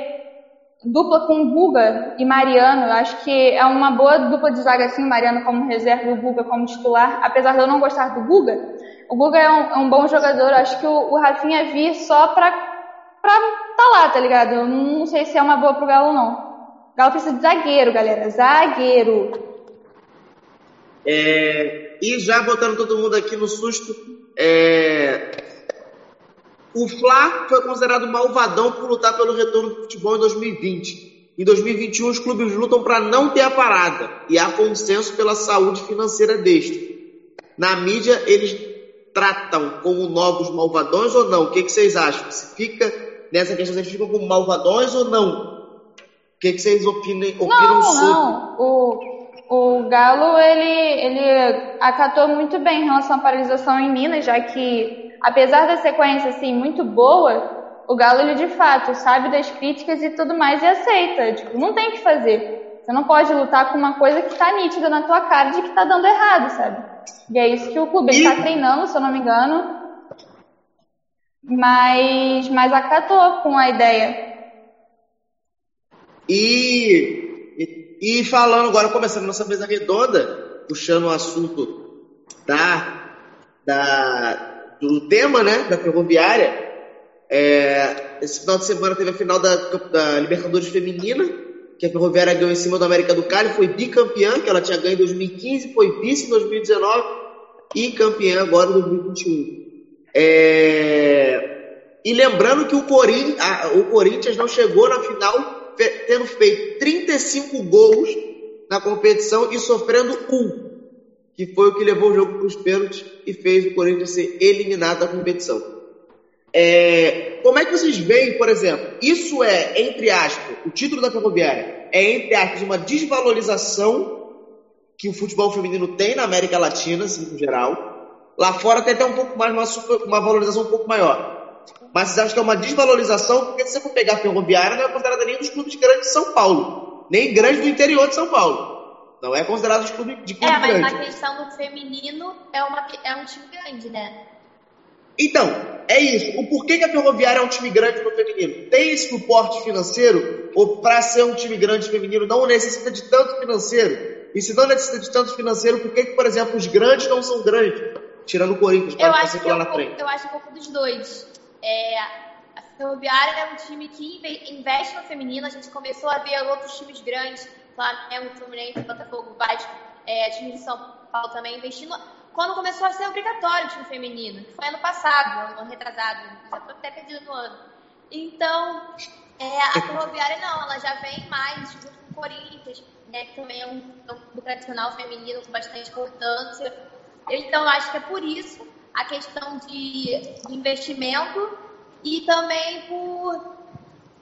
[SPEAKER 8] dupla com Guga e Mariano. Eu acho que é uma boa dupla de zaga assim, Mariano como reserva e o Guga como titular. Apesar de eu não gostar do Guga, o Guga é um, é um bom jogador. Eu acho que o, o Rafinha vir só pra, pra tá lá, tá ligado? Eu não sei se é uma boa pro Galo, não. O Galo precisa de zagueiro, galera. Zagueiro.
[SPEAKER 2] É, e já botando todo mundo aqui no susto, é, o Fla foi considerado malvadão por lutar pelo retorno do futebol em 2020. Em 2021, os clubes lutam para não ter a parada e há consenso pela saúde financeira deste. Na mídia, eles tratam como novos malvadões ou não? O que, que vocês acham? Se fica nessa questão, vocês ficam como malvadões ou não? O que, que vocês opinam, opinam
[SPEAKER 8] não,
[SPEAKER 2] sobre?
[SPEAKER 8] Não, o, o Galo, ele, ele acatou muito bem em relação à paralisação em Minas, já que apesar da sequência assim muito boa, o Galo ele de fato sabe das críticas e tudo mais e aceita. Tipo, não tem o que fazer. Você não pode lutar com uma coisa que está nítida na tua cara de que está dando errado, sabe? E é isso que o clube está treinando, se eu não me engano. Mas, mas acatou com a ideia.
[SPEAKER 2] E, e, falando agora, começando nossa mesa redonda, puxando o assunto da, da, do tema né, da ferroviária. É, esse final de semana teve a final da, da, Libertadores Feminina, que a Ferroviária ganhou em cima do América do Cali, foi bicampeã, que ela tinha ganho em 2015, foi vice em 2019 e campeã agora em 2021. É, e lembrando que o a, o Corinthians não chegou na final tendo feito 35 gols na competição e sofrendo um que foi o que levou o jogo para os pênaltis e fez o Corinthians ser eliminado da competição. É, como é que vocês veem, por exemplo, isso é, entre aspas, o título da Ferroviária é, entre aspas, uma desvalorização que o futebol feminino tem na América Latina, assim, no geral. Lá fora tem até um pouco mais, uma, super, uma valorização um pouco maior. Mas vocês acham que é uma desvalorização, porque se você for pegar a Ferroviária, não é considerada nem dos clubes grandes de São Paulo, nem grande do interior de São Paulo. Não é considerado de clube, de clube
[SPEAKER 5] É, mas
[SPEAKER 2] grande.
[SPEAKER 5] na questão do feminino é, uma, é um time grande, né?
[SPEAKER 2] Então, é isso. O porquê que a Ferroviária é um time grande no feminino? Tem esse suporte financeiro? Ou para ser um time grande feminino não necessita de tanto financeiro? E se não necessita de tanto financeiro, por que, que por exemplo, os grandes não são grandes? Tirando o Corinthians,
[SPEAKER 5] eu
[SPEAKER 2] para
[SPEAKER 5] acho que
[SPEAKER 2] lá
[SPEAKER 5] é um
[SPEAKER 2] na frente.
[SPEAKER 5] Eu acho um pouco dos dois. É, a Ferroviária é um time que investe no feminino. A gente começou a ver outros times grandes Flamengo, Fluminense, Botafogo, Vasco, é, time de São Paulo também investindo. Quando começou a ser obrigatório o time feminino, que foi ano passado, ano retrasado, já estou até perdido no ano. Então, é, a Ferroviária não, ela já vem mais junto com o Corinthians, né, que também é um, é um clube tradicional feminino com bastante importância. Então, acho que é por isso a questão de, investimento e também por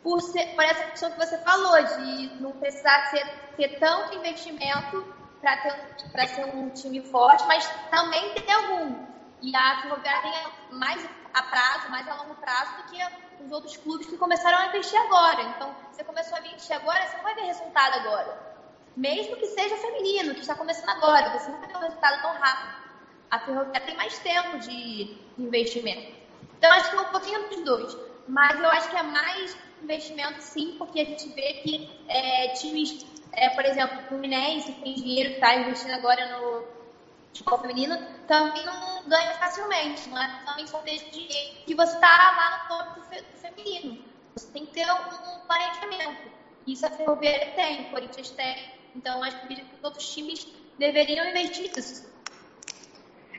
[SPEAKER 5] por, ser, por essa questão que você falou, de não precisar ser, ter tanto investimento para ser um time forte, mas também tem algum. E a Ferroviária tem mais a prazo, mais a longo prazo do que os outros clubes que começaram a investir agora. Então, você começou a investir agora, você não vai ver resultado agora. Mesmo que seja feminino, que está começando agora, você não vai ver um resultado tão rápido. A Ferroviária tem mais tempo de investimento. Então, acho que é um pouquinho dos dois. Mas eu acho que é mais investimento sim, porque a gente vê que é, times, é, por exemplo, o Fluminense, que tem dinheiro, está investindo agora no futebol feminino, também não ganha facilmente, não é também só desde dinheiro que você está lá no topo do, feminino. Você tem que ter um, um planejamento. Isso a Ferroviária tem, o Corinthians tem. Então, acho que os outros times deveriam investir nisso.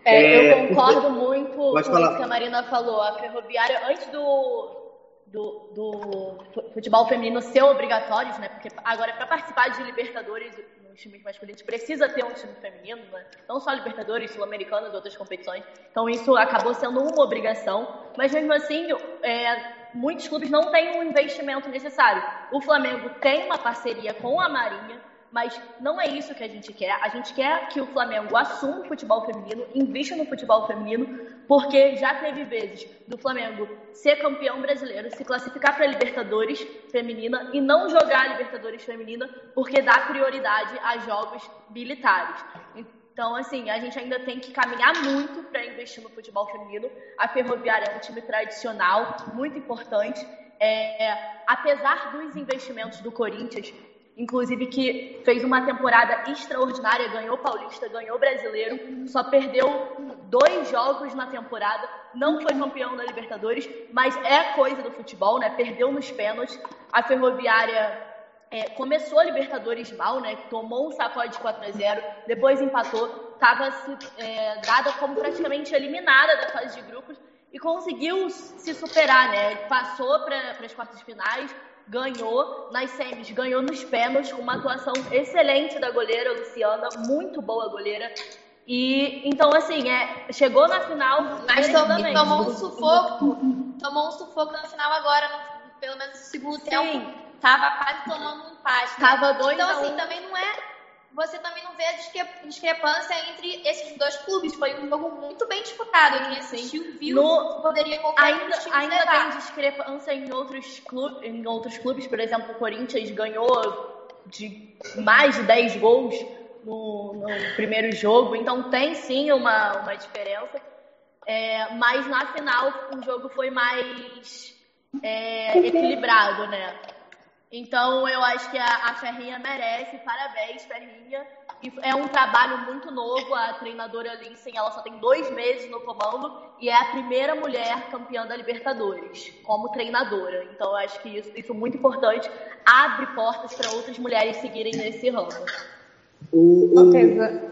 [SPEAKER 6] É, eu concordo muito com isso que a Marina falou. A Ferroviária, antes do, do, do futebol feminino ser obrigatório, né? Porque agora para participar de Libertadores nos times masculinos precisa ter um time feminino, né? não só Libertadores, Sul-Americanas, outras competições. Então isso acabou sendo uma obrigação, mas mesmo assim, é, muitos clubes não têm o um investimento necessário. O Flamengo tem uma parceria com a Marinha, mas não é isso que a gente quer. A gente quer que o Flamengo assuma o futebol feminino, invista no futebol feminino, porque já teve vezes do Flamengo ser campeão brasileiro, se classificar para a Libertadores feminina e não jogar a Libertadores feminina, porque dá prioridade a jogos militares. Então, assim, a gente ainda tem que caminhar muito para investir no futebol feminino. A Ferroviária é um time tradicional, muito importante. É, apesar dos investimentos do Corinthians, inclusive que fez uma temporada extraordinária, ganhou Paulista, ganhou Brasileiro, só perdeu dois jogos na temporada, não foi campeão da Libertadores, mas é coisa do futebol, né? Perdeu nos pênaltis. A Ferroviária é, começou a Libertadores mal, né? Tomou um sacode de 4 a 0, depois empatou, estava é, dada como praticamente eliminada da fase de grupos e conseguiu se superar, né? Passou para as quartas finais, ganhou nas semis, ganhou nos pênaltis, com uma atuação excelente da goleira Luciana, muito boa goleira. E então, assim, é, chegou na final.
[SPEAKER 5] Mas tomou, tomou um sufoco. Tomou um sufoco na final agora, no, pelo menos no segundo Sim. tempo. Tava quase tomando um empate.
[SPEAKER 6] Né? Tava dois
[SPEAKER 5] Então, assim, um. também não é você também não vê a discrepância entre esses dois clubes. Foi um jogo muito bem disputado. Quem assistiu viu no, poderia qualquer
[SPEAKER 6] ainda, ainda levar. tem discrepância em outros, clubes, em outros clubes. Por exemplo, o Corinthians ganhou de mais de 10 gols no, no primeiro jogo. Então tem sim uma, uma diferença. É, mas na final o jogo foi mais é, equilibrado, né? Então eu acho que a, a Ferrinha merece, parabéns, Ferrinha. E é um trabalho muito novo, a treinadora Linsen, ela só tem dois meses no comando e é a primeira mulher campeã da Libertadores como treinadora. Então eu acho que isso, isso é muito importante, abre portas para outras mulheres seguirem nesse ramo.
[SPEAKER 2] O, o...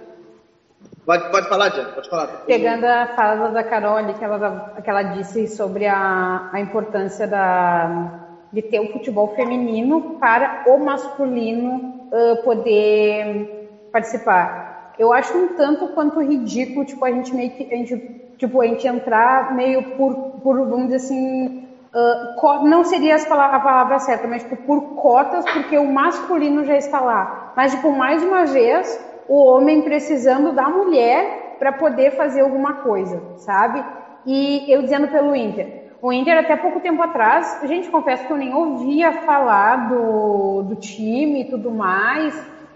[SPEAKER 2] Pode, pode falar, Diana, pode falar.
[SPEAKER 7] Pegando a fala da Carol, que ela, que ela disse sobre a, a importância da de ter o futebol feminino para o masculino uh, poder participar. Eu acho um tanto quanto ridículo, tipo, a gente meio que, a gente, tipo, a gente entrar meio por, por vamos dizer assim, uh, não seria a palavra certa, mas tipo, por cotas, porque o masculino já está lá. Mas, tipo, mais uma vez, o homem precisando da mulher para poder fazer alguma coisa, sabe? E eu dizendo pelo Inter, o Inter, até pouco tempo atrás, a gente confessa que eu nem ouvia falar do, do time e tudo mais.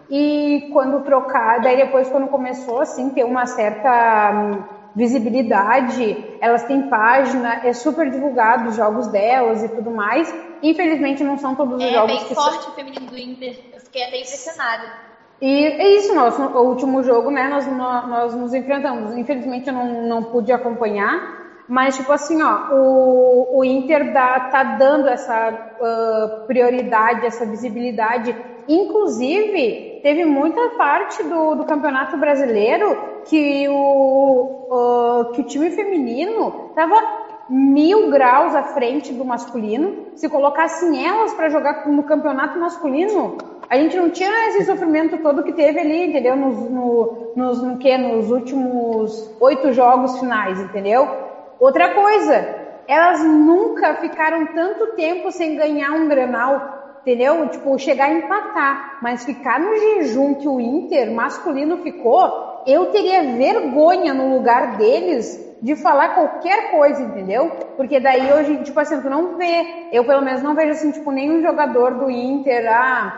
[SPEAKER 7] E quando trocar, daí depois, quando começou assim, ter uma certa hum, visibilidade, elas têm página, é super divulgado os jogos delas e tudo mais. Infelizmente, não são todos os
[SPEAKER 5] é,
[SPEAKER 7] jogos.
[SPEAKER 5] É bem que forte são... o feminino do Inter, eu fiquei até impressionada.
[SPEAKER 7] E é isso, nosso, o último jogo, né, nós, nós nos enfrentamos. Infelizmente, eu não, não pude acompanhar, mas, tipo assim, ó, o, o Inter dá, tá dando essa uh, prioridade, essa visibilidade. Inclusive, teve muita parte do, do Campeonato Brasileiro que o, uh, que o time feminino tava mil graus à frente do masculino. Se colocassem elas para jogar no campeonato masculino, a gente não tinha esse sofrimento todo que teve ali, entendeu? Nos, no, nos, no que? Nos últimos oito jogos finais, entendeu? Outra coisa, elas nunca ficaram tanto tempo sem ganhar um Granal, entendeu? Tipo, chegar a empatar, mas ficar no jejum que o Inter masculino ficou, eu teria vergonha no lugar deles de falar qualquer coisa, entendeu? Porque daí hoje, tipo assim, tu não vê, eu pelo menos não vejo assim, tipo, nenhum jogador do Inter, ah,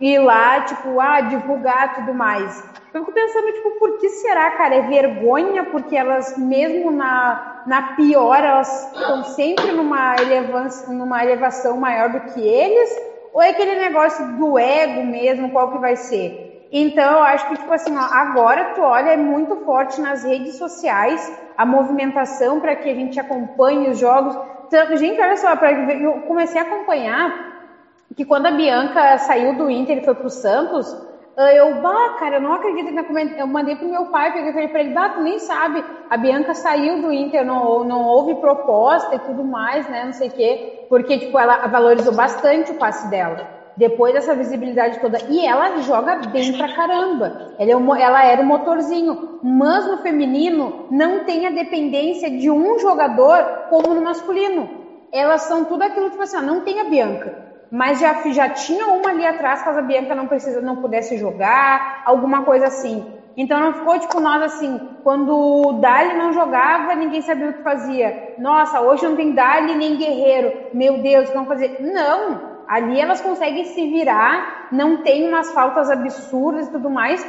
[SPEAKER 7] ir lá, tipo, ah, divulgar tudo mais. Eu fico pensando, tipo, por que será, cara? É vergonha porque elas, mesmo na, na pior, elas estão sempre numa, elevância, numa elevação maior do que eles? Ou é aquele negócio do ego mesmo, qual que vai ser? Então, eu acho que, tipo assim, ó, agora tu olha, é muito forte nas redes sociais a movimentação para que a gente acompanhe os jogos. Gente, olha só, eu comecei a acompanhar que quando a Bianca saiu do Inter e foi pro Santos, eu, bah, cara, eu não acredito na Eu mandei pro meu pai, peguei falei pra ele, bah, tu nem sabe, a Bianca saiu do Inter, não, não houve proposta e tudo mais, né, não sei o quê, porque, tipo, ela valorizou bastante o passe dela. depois dessa visibilidade toda. E ela joga bem pra caramba. Ela, é um, ela era o um motorzinho. Mas no feminino não tem a dependência de um jogador como no masculino. Elas são tudo aquilo, tipo assim, não tem a Bianca. Mas já, já tinha uma ali atrás, caso a Bianca não precisa, não pudesse jogar, alguma coisa assim. Então não ficou tipo nós assim, quando o Dali não jogava, ninguém sabia o que fazia. Nossa, hoje não tem Dali nem Guerreiro. Meu Deus, vão fazer? Não, Ali elas conseguem se virar, não tem umas faltas absurdas e tudo mais.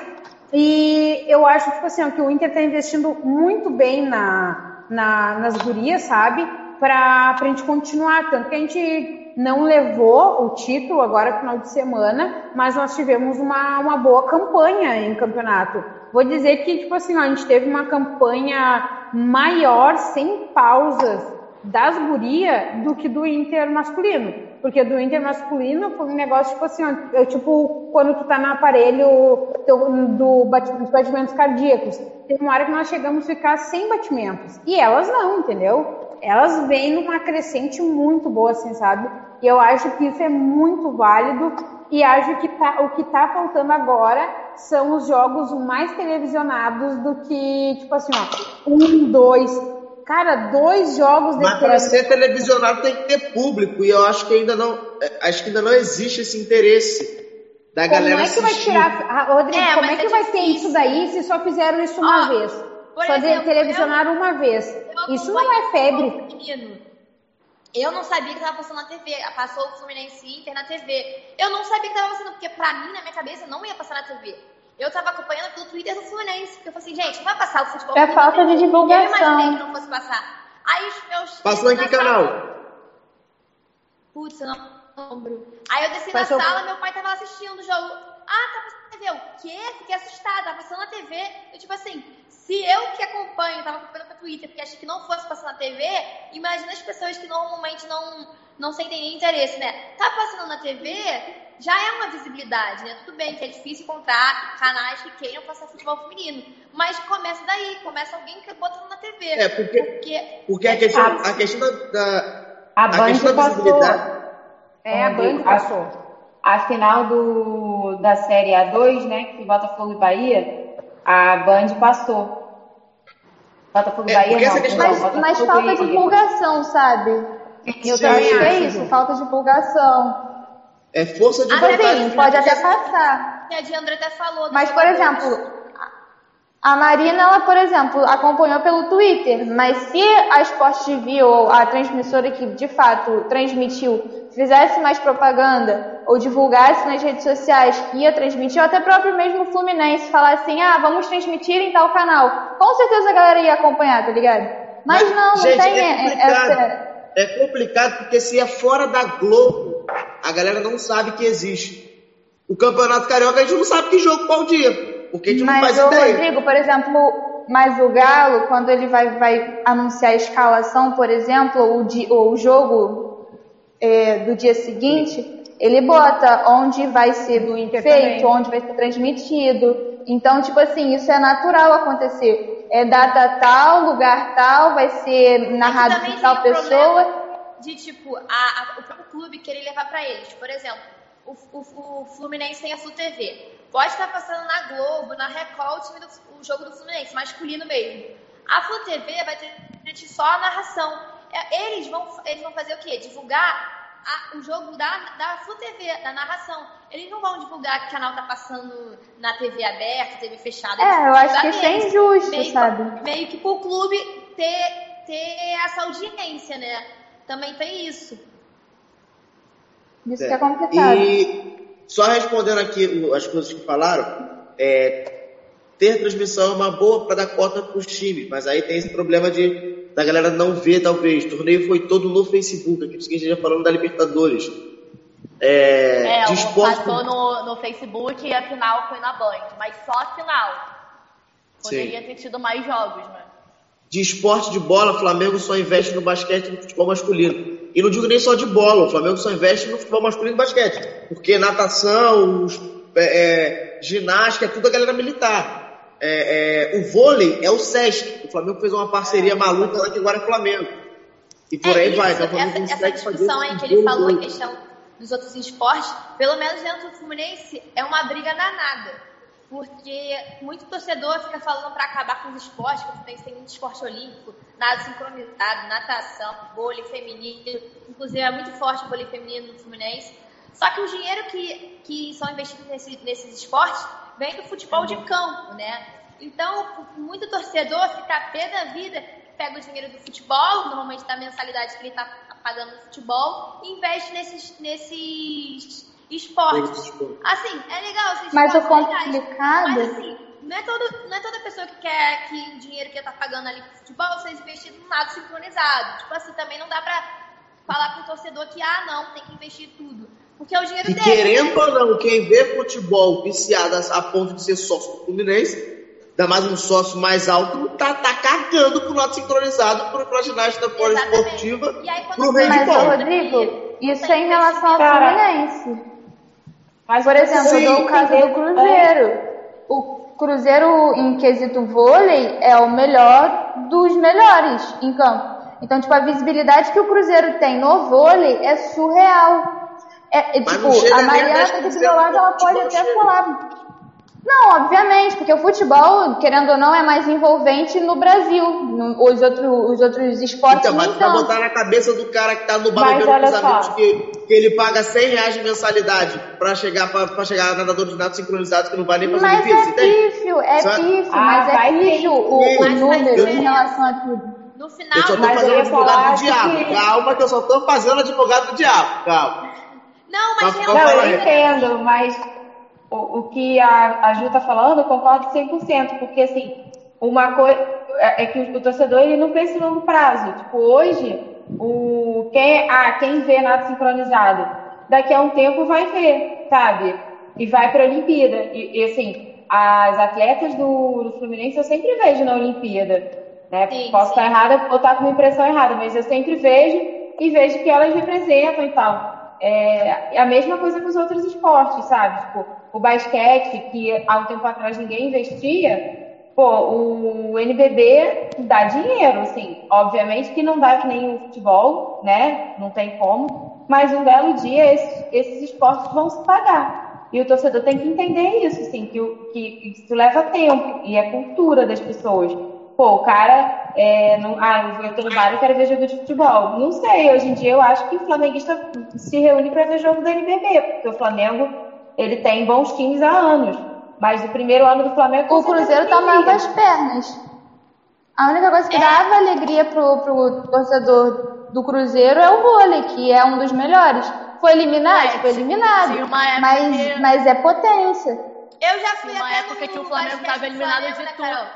[SPEAKER 7] E eu acho tipo assim, ó, que o Inter está investindo muito bem na, na, nas gurias, sabe? Para a gente continuar. Tanto que a gente não levou o título agora final de semana, mas nós tivemos uma, uma boa campanha em campeonato. Vou dizer que, tipo assim, a gente teve uma campanha maior, sem pausas, das gurias do que do Inter masculino. Porque do Inter masculino foi um negócio tipo assim, ó, tipo quando tu tá no aparelho do, dos batimentos cardíacos. Tem uma hora que nós chegamos a ficar sem batimentos. E elas não, entendeu? Elas vêm numa crescente muito boa, assim, sabe? E eu acho que isso é muito válido. E acho que tá, o que tá faltando agora são os jogos mais televisionados do que, tipo assim, ó, um, dois, Cara, dois jogos
[SPEAKER 2] Mas para ser televisionado tem que ter público e eu acho que ainda não, é, acho que ainda não existe esse interesse da
[SPEAKER 7] como
[SPEAKER 2] galera
[SPEAKER 7] Como é que vai tirar, ah, Rodrigo, é, como é que é vai ter isso daí se só fizeram isso uma vez? Só exemplo, televisionaram eu, uma vez. Isso não é febre.
[SPEAKER 5] Menino. Eu não sabia que estava passando na TV. Passou o Fluminense Inter na TV. Eu não sabia que estava passando, porque pra mim, na minha cabeça, não ia passar na TV. Eu tava acompanhando pelo Twitter do Fluminense, porque eu falei assim, gente, não vai passar o futebol.
[SPEAKER 3] É falta de divulgação. Eu
[SPEAKER 5] imaginei que não fosse passar. Aí os meus
[SPEAKER 2] Passou em que canal?
[SPEAKER 5] Putz, eu não lembro. Aí eu desci Passou... na sala, meu pai tava assistindo o jogo. Ah, tá passando TV. O quê? Fiquei assustada, tava passando na TV. Eu, tipo assim, se eu que acompanho, tava acompanhando pelo Twitter, porque achei que não fosse passar na TV, imagina as pessoas que normalmente não, não sentem nem interesse, né? Tá passando na TV, já é uma visibilidade, né? Tudo bem que é difícil encontrar canais que queiram passar futebol feminino, mas começa daí, começa alguém que bota na TV.
[SPEAKER 2] É, porque, porque, porque a, questão, a questão da,
[SPEAKER 3] a, a questão da visibilidade...
[SPEAKER 7] É, a Band passou.
[SPEAKER 3] A final do, da Série A2, né, que Botafogo e Bahia, a Band passou. Botafogo e é, Bahia não,
[SPEAKER 8] questão... Mas, mas falta divulgação, sabe? Eu também acho que é isso, falta divulgação.
[SPEAKER 2] É força de
[SPEAKER 8] vontade. Sim, pode até passar.
[SPEAKER 5] A Diandra até falou.
[SPEAKER 8] Mas, por exemplo, a Marina, ela, por exemplo, acompanhou pelo Twitter, mas se a Sport TV ou a transmissora que de fato transmitiu fizesse mais propaganda ou divulgasse nas redes sociais que ia transmitir, ou até próprio mesmo Fluminense falar assim, ah, vamos transmitir em tal canal, com certeza a galera ia acompanhar, tá ligado? Mas, mas não,
[SPEAKER 2] gente,
[SPEAKER 8] não tem
[SPEAKER 2] é complicado. essa... É complicado porque se é fora da Globo, a galera não sabe que existe. O Campeonato Carioca a gente não sabe que jogo qual dia, porque a gente
[SPEAKER 8] mas
[SPEAKER 2] não faz
[SPEAKER 8] o
[SPEAKER 2] ideia.
[SPEAKER 8] Rodrigo, por exemplo, mas o Galo, quando ele vai, vai anunciar a escalação, por exemplo, ou o, di, ou o jogo é, do dia seguinte, ele bota onde vai ser feito, também. onde vai ser transmitido. Então, tipo assim, isso é natural acontecer. É data tal, lugar tal, vai ser narrado por tal pessoa
[SPEAKER 5] de tipo a, a, o próprio clube querer levar para eles. Por exemplo, o, o, o, Fluminense tem a Flu TV. Pode estar passando na Globo, na Record, o, do, o jogo do Fluminense, masculino mesmo. A Flu TV vai ter só a narração. É, eles vão, eles vão fazer o quê? Divulgar a, o jogo da, da Flu TV, da narração. Eles não vão divulgar que o canal tá passando na TV aberta, TV fechada.
[SPEAKER 8] É, eu acho que isso é injusto,
[SPEAKER 5] meio,
[SPEAKER 8] sabe?
[SPEAKER 5] Meio que pro clube ter, ter essa audiência, né? também tem isso.
[SPEAKER 8] Isso é. que é complicado.
[SPEAKER 2] E só respondendo aqui as coisas que falaram, é, ter transmissão é uma boa para dar cota para os times, mas aí tem esse problema de da galera não ver, talvez. O torneio foi todo no Facebook, aqui que a gente já falando da Libertadores.
[SPEAKER 6] É, é de esporte... passou no, no Facebook e a final foi na Band, mas só a final. Poderia Sim. ter tido mais jogos, né?
[SPEAKER 2] de esporte de bola, o Flamengo só investe no basquete e no futebol masculino. E não digo nem só de bola, o Flamengo só investe no futebol masculino e basquete. Porque natação, os, é, é, ginástica, é tudo a galera militar. É, é, o vôlei é o SESC. O Flamengo fez uma parceria maluca lá que agora é Flamengo. E por
[SPEAKER 5] é
[SPEAKER 2] aí
[SPEAKER 5] isso,
[SPEAKER 2] vai.
[SPEAKER 5] Então, essa, essa discussão aí que ele falou, a questão dos outros esportes, pelo menos dentro do Fluminense, é uma briga danada. Porque muito torcedor fica falando para acabar com os esportes, que o Fluminense tem muito esporte olímpico, nada sincronizado, natação, vôlei feminino, inclusive é muito forte o vôlei feminino no Fluminense. Só que o dinheiro que, que são investidos nesse, nesses esportes vem do futebol de campo, né? Então, muito torcedor fica a pé da vida, pega o dinheiro do futebol, normalmente da mensalidade que ele está pagando no futebol, e investe nesses, nesses esportes. Assim, é legal esses
[SPEAKER 8] Mas o complicado-
[SPEAKER 5] legais, mas assim, não é, todo, não é toda pessoa que quer que o dinheiro que tá pagando ali pro futebol seja investido num lado sincronizado. Tipo assim, também não dá pra falar pro torcedor que, ah, não, tem que investir tudo. Porque é o dinheiro
[SPEAKER 2] E
[SPEAKER 5] dele.
[SPEAKER 2] querendo ou não, quem vê futebol viciado a ponto de ser sócio do Fluminense, dá mais um sócio mais alto, tá, tá cagando pro lado sincronizado, pro, pra ginástica poliesportiva,
[SPEAKER 5] E aí, quando
[SPEAKER 2] pro
[SPEAKER 5] você-
[SPEAKER 8] Mas,
[SPEAKER 2] handball.
[SPEAKER 8] ô, Rodrigo, isso é em relação ao Fluminense.
[SPEAKER 7] Mas,
[SPEAKER 8] Por exemplo,
[SPEAKER 2] Sim.
[SPEAKER 8] eu dou o caso do Cruzeiro. O Cruzeiro, em quesito vôlei, é o melhor dos melhores em campo. Então, tipo, a visibilidade que o Cruzeiro tem no vôlei é surreal. É, é, tipo, a Mariana
[SPEAKER 2] 10%
[SPEAKER 8] que aqui do meu lado, ela pode até falar. Não, obviamente, porque o futebol, querendo ou não, é mais envolvente no Brasil. No- os, outros os outros esportes
[SPEAKER 2] Então, mas
[SPEAKER 8] tanto.
[SPEAKER 2] botar na cabeça do cara que tá no bar com os amigos que, que ele paga 100 reais de mensalidade pra chegar, pra, pra chegar a nadador de nado sincronizado que não vai nem fazer
[SPEAKER 8] Mas
[SPEAKER 2] Olimpíada,
[SPEAKER 8] é
[SPEAKER 2] entende?
[SPEAKER 8] pífio, é
[SPEAKER 2] Só-
[SPEAKER 8] pífio,
[SPEAKER 7] Ah,
[SPEAKER 8] mas é pífio o, o número em relação a tudo.
[SPEAKER 5] No
[SPEAKER 2] Eu só
[SPEAKER 5] final,
[SPEAKER 2] tô fazendo advogado do diabo.
[SPEAKER 7] que-
[SPEAKER 2] Calma, que eu só tô fazendo advogado do diabo. Calma.
[SPEAKER 5] não, mas
[SPEAKER 2] Mas-.
[SPEAKER 7] Não, eu entendo, mas o, o que a, a Ju tá falando, eu concordo 100%, porque assim, uma coisa é é que o, o torcedor ele não pensa em longo prazo. Tipo, hoje, o, quem, ah, quem vê nada sincronizado, daqui a um tempo vai ver, sabe? E vai pra Olimpíada. E, e, assim, as atletas do, do Fluminense eu sempre vejo na Olimpíada. Né?
[SPEAKER 5] Sim,
[SPEAKER 7] Posso
[SPEAKER 5] sim.
[SPEAKER 7] estar errada ou estar com uma impressão errada, mas eu sempre vejo e vejo que elas representam e tal. É a mesma coisa com os outros esportes, sabe? Tipo, o basquete, que há um tempo atrás ninguém investia, pô, o NBB dá dinheiro, assim. Obviamente que não dá que nem o futebol, né? Não tem como. Mas um belo dia esses, esses esportes vão se pagar. E o torcedor tem que entender isso, assim, que, que isso leva tempo e é cultura das pessoas. Pô, o cara, é, não, ah, eu tô no bar e quero ver jogo de futebol. Não sei, hoje em dia eu acho que o flamenguista se reúne para ver jogo do NBB, porque o Flamengo, ele tem bons times há anos. Mas o primeiro ano do Flamengo...
[SPEAKER 8] O Cruzeiro
[SPEAKER 7] certeza
[SPEAKER 8] tá das pernas. A única coisa que dava alegria pro, pro torcedor do Cruzeiro é o vôlei, que é um dos melhores. Foi eliminado?
[SPEAKER 6] É,
[SPEAKER 8] Foi eliminado.
[SPEAKER 6] tinha uma época
[SPEAKER 8] mas,
[SPEAKER 6] que-
[SPEAKER 8] mas é potência.
[SPEAKER 5] Eu já fui
[SPEAKER 6] Numa
[SPEAKER 5] até
[SPEAKER 6] época
[SPEAKER 5] no
[SPEAKER 6] que o Flamengo
[SPEAKER 5] basquete
[SPEAKER 6] tava
[SPEAKER 5] do
[SPEAKER 6] eliminado
[SPEAKER 5] Flamengo,
[SPEAKER 6] de
[SPEAKER 5] né,
[SPEAKER 6] tudo.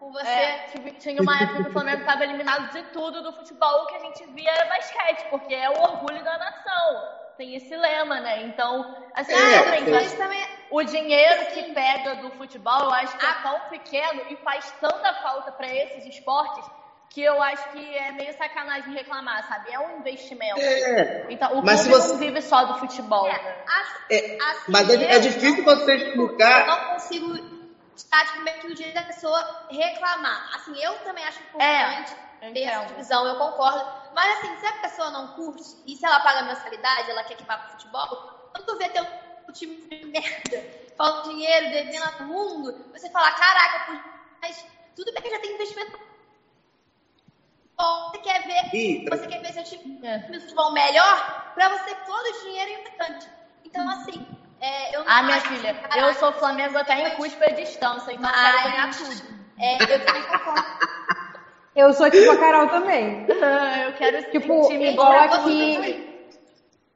[SPEAKER 5] Com você.
[SPEAKER 6] É, tinha uma época que o Flamengo estava eliminado de tudo do futebol, o que a gente via era basquete, porque é o orgulho da nação. Tem esse lema, né? Então, assim,
[SPEAKER 2] É,
[SPEAKER 6] realmente,
[SPEAKER 2] é.
[SPEAKER 5] Também
[SPEAKER 6] o dinheiro que pega do futebol, eu acho que é tão pequeno e faz tanta falta para esses esportes que eu acho que é meio sacanagem reclamar, sabe? É um investimento.
[SPEAKER 2] É.
[SPEAKER 6] Então, o
[SPEAKER 2] Mas se você-
[SPEAKER 6] não vive só do futebol, né?
[SPEAKER 5] acho
[SPEAKER 2] É,
[SPEAKER 5] assim,
[SPEAKER 2] mas é, é
[SPEAKER 5] eu
[SPEAKER 2] difícil
[SPEAKER 5] não
[SPEAKER 2] você explicar.
[SPEAKER 5] Eu não consigo estar tipo, meio que o direito da pessoa reclamar. Assim, eu também acho importante
[SPEAKER 6] É,
[SPEAKER 5] ter essa divisão, eu concordo. Mas assim, se a pessoa não curte e se ela paga mensalidade, ela quer que vá pro futebol, quando tu vê teu time de merda, falta dinheiro, devendo a todo mundo, você fala, caraca, mas tudo bem que já tem investimento. Você quer ver você quer ver seu time
[SPEAKER 6] É.
[SPEAKER 5] de futebol melhor, pra você todo o dinheiro é importante. Então, assim, é, eu não
[SPEAKER 6] Ah, minha filha, eu sou Flamengo até em
[SPEAKER 5] mas-
[SPEAKER 6] cuspa e distância, então eu quero ganhar
[SPEAKER 5] Mas,
[SPEAKER 6] tudo.
[SPEAKER 5] é, eu também concordo.
[SPEAKER 7] Eu sou tipo a Carol também.
[SPEAKER 6] Eu quero
[SPEAKER 7] Tipo, igual aqui.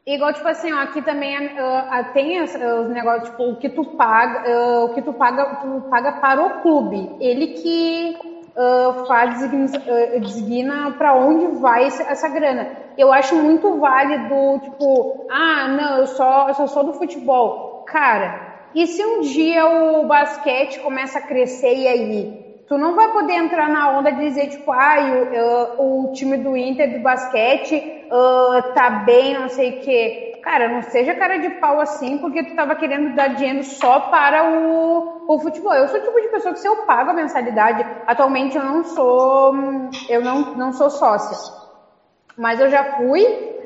[SPEAKER 7] Igual, tipo assim, ó, aqui também ah, ah, tem os, os negócios, tipo, o que tu paga, ah, o que tu paga, tu paga para o clube. Ele que ah, faz, designa, ah, designa para onde vai esse- essa grana. Eu acho muito válido, tipo, ah, não, eu só, eu só sou do futebol. Cara, e se um dia o basquete começa a crescer e aí? Tu não vai poder entrar na onda de dizer, tipo, ah, o, o time do Inter do basquete ah, tá bem, não sei o quê. Cara, não seja cara de pau assim, porque tu tava querendo dar dinheiro só para o, o futebol. Eu sou o tipo de pessoa que se eu pago a mensalidade, atualmente eu não sou, eu não, não sou sócia. Mas eu já fui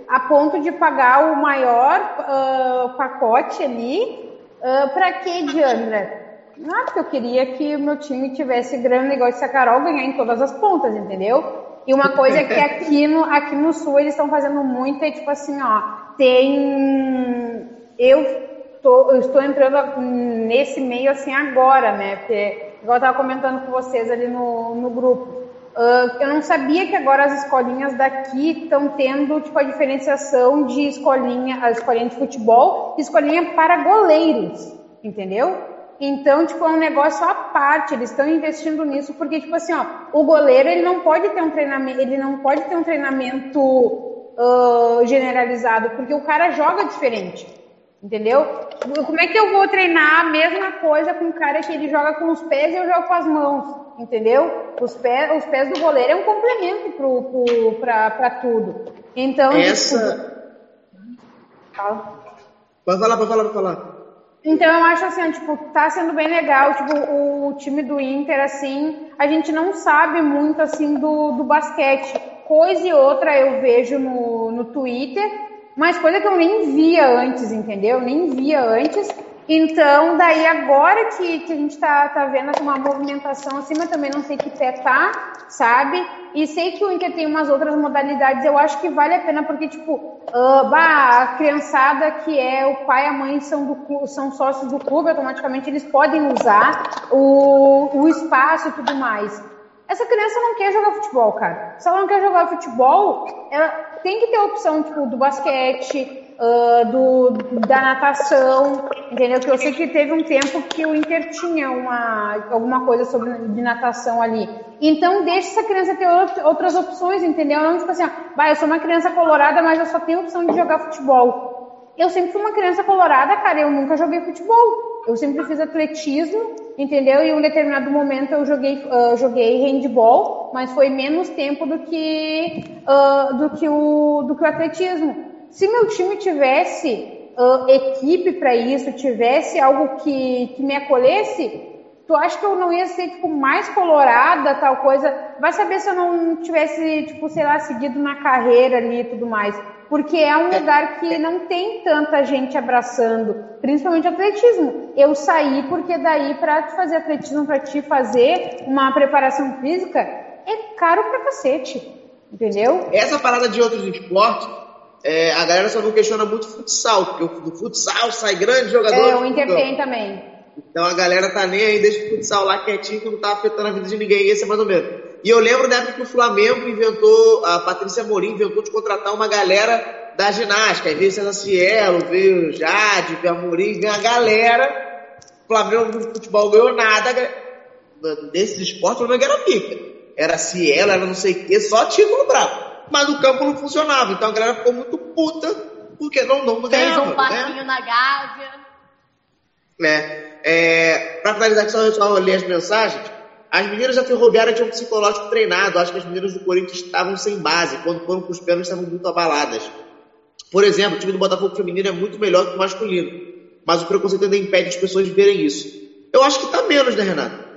[SPEAKER 7] a ponto de pagar o maior uh, pacote ali. Uh, para que, Diandra? Ah, porque eu queria que o meu time tivesse grande negócio a Carol ganhar em todas as pontas, entendeu? E uma coisa que aqui no, aqui no Sul eles estão fazendo muito é tipo assim, ó, tem. Eu, tô, eu estou entrando nesse meio assim agora, né? Porque, igual eu estava comentando com vocês ali no, no grupo. Uh, eu não sabia que agora as escolinhas daqui estão tendo tipo a diferenciação de escolinha, a escolinha de futebol escolinha para goleiros, entendeu? Então, tipo, é um negócio à parte, eles estão investindo nisso, porque, tipo assim, ó, o goleiro, ele não pode ter um treinamento, ele não pode ter um treinamento uh, generalizado, porque o cara joga diferente, entendeu? Como é que eu vou treinar a mesma coisa com um cara que ele joga com os pés e eu jogo com as mãos, entendeu? Os pés, os pés do goleiro é um complemento pro, pro, pra, pra tudo. Então,
[SPEAKER 2] Essa... Tipo... Fala. Pode falar, pode falar, pode falar.
[SPEAKER 7] Então eu acho assim, tipo, tá sendo bem legal, tipo, o time do Inter, assim, a gente não sabe muito, assim, do, do basquete. Coisa e outra eu vejo no, no Twitter, mas coisa que eu nem via antes, entendeu? Nem via antes. Então, daí agora que, que a gente tá, tá vendo uma movimentação assim, mas também não sei que pé tá, sabe? E sei que o Inter tem umas outras modalidades, eu acho que vale a pena, porque, tipo, uh, bah, a criançada que é o pai e a mãe são, do, são sócios do clube, automaticamente eles podem usar o, o espaço e tudo mais. Essa criança não quer jogar futebol, cara. Se ela não quer jogar futebol, ela tem que ter a opção, tipo, do basquete, uh, do, da natação, entendeu? Que eu sei que teve um tempo que o Inter tinha uma, alguma coisa sobre de natação ali. Então, deixa essa criança ter outras opções, entendeu? Não tipo assim, ah, eu sou uma criança colorada, mas eu só tenho opção de jogar futebol. Eu sempre fui uma criança colorada, cara, eu nunca joguei futebol. Eu sempre fiz atletismo, entendeu? E em um determinado momento eu joguei, uh, joguei handball, mas foi menos tempo do que, uh, do que, o, do que o atletismo se meu time tivesse uh, equipe para isso, tivesse algo que, que me acolhesse, tu acha que eu não ia ser, tipo, mais colorada, tal coisa? Vai saber se eu não tivesse, tipo, sei lá, seguido na carreira ali e tudo mais. Porque é um lugar que não tem tanta gente abraçando, principalmente atletismo. Eu saí porque daí para fazer atletismo, para te fazer uma preparação física, é caro pra cacete. Entendeu?
[SPEAKER 2] Essa parada de outros esportes é, a galera só não questiona muito futsal, porque do futsal sai grande jogador.
[SPEAKER 7] É, o Inter tem também.
[SPEAKER 2] Então a galera tá nem aí, deixa o futsal lá quietinho, que não tá afetando a vida de ninguém. Esse é mais ou menos. E eu lembro da época que o Flamengo inventou, a Patrícia Morim inventou de contratar uma galera da ginástica. Aí veio César Cielo, veio Jade, veio a Morim, veio a galera. O Flamengo no futebol ganhou nada. Desses esportes, o Flamengo era pica. Era Cielo, era não sei o quê, só título bravo mas o campo não funcionava. Então a galera ficou muito puta porque não, não
[SPEAKER 6] Fez um passinho né? na Gávea.
[SPEAKER 2] É, é, pra finalizar só, só ler as mensagens. As meninas da Ferroviária tinham um psicológico treinado. Acho que as meninas do Corinthians estavam sem base. Quando foram para os pênaltis, estavam muito abaladas. Por exemplo, o time do Botafogo feminino é muito melhor que o masculino. Mas o preconceito ainda impede as pessoas de verem isso. Eu acho que está menos, né, Renata?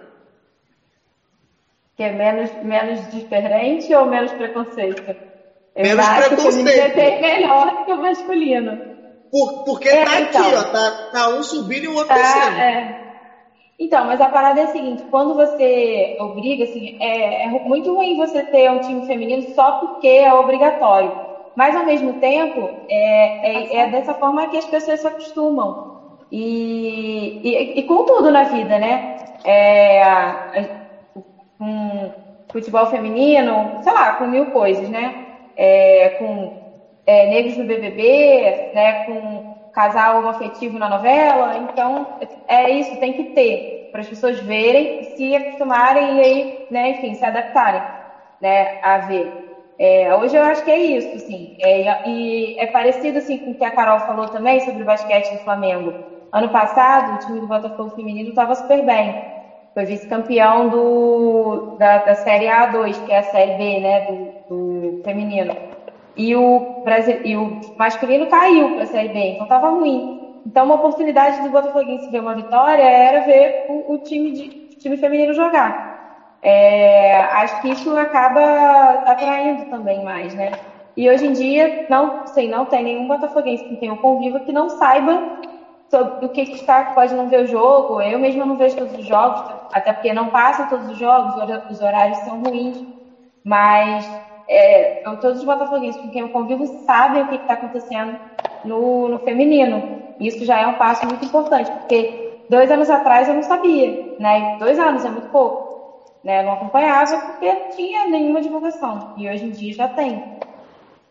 [SPEAKER 3] Que é menos, menos diferente ou menos preconceito? Eu
[SPEAKER 2] menos
[SPEAKER 3] acho
[SPEAKER 2] preconceito.
[SPEAKER 3] que o feminino é melhor que o masculino.
[SPEAKER 2] Por, porque é, tá então, aqui, ó. Tá, tá, um subindo e o outro tá, descendo.
[SPEAKER 3] É. Então, mas a parada é a seguinte, quando você obriga, assim, é, é muito ruim você ter um time feminino só porque é obrigatório. Mas ao mesmo tempo, é, é, é dessa forma que as pessoas se acostumam. E, e, e com tudo na vida, né? É, com futebol feminino, sei lá, com mil coisas, né? É, com é, negros no BBB, né? Com casal homoafetivo na novela. Então, é isso, tem que ter, para as pessoas verem, se acostumarem e aí, né, enfim, se adaptarem, né, a ver. É, hoje eu acho que é isso, assim. É, e é parecido assim com o que a Carol falou também sobre o basquete do Flamengo. Ano passado, o time do Botafogo feminino estava super bem foi vice-campeão do, da, da Série A2, que é a Série B, né, do, do feminino. E o, e o masculino caiu para a Série B, então estava ruim. Então, uma oportunidade do Botafoguense ver uma vitória era ver o, o time, de, time feminino jogar. É, acho que isso acaba atraindo também mais, né? E hoje em dia, não, sei, não tem nenhum botafoguense que tenha um convívio que não saiba sobre o que, que está, pode não ver o jogo. Eu mesma não vejo todos os jogos, até porque não passam todos os jogos, os horários são ruins. Mas é, todos os botafoguenses com quem eu convivo sabem o que está acontecendo no, no feminino. Isso já é um passo muito importante, porque dois anos atrás eu não sabia, né? Dois anos é muito pouco. Né? Eu não acompanhava porque não tinha nenhuma divulgação. E hoje em dia já tem.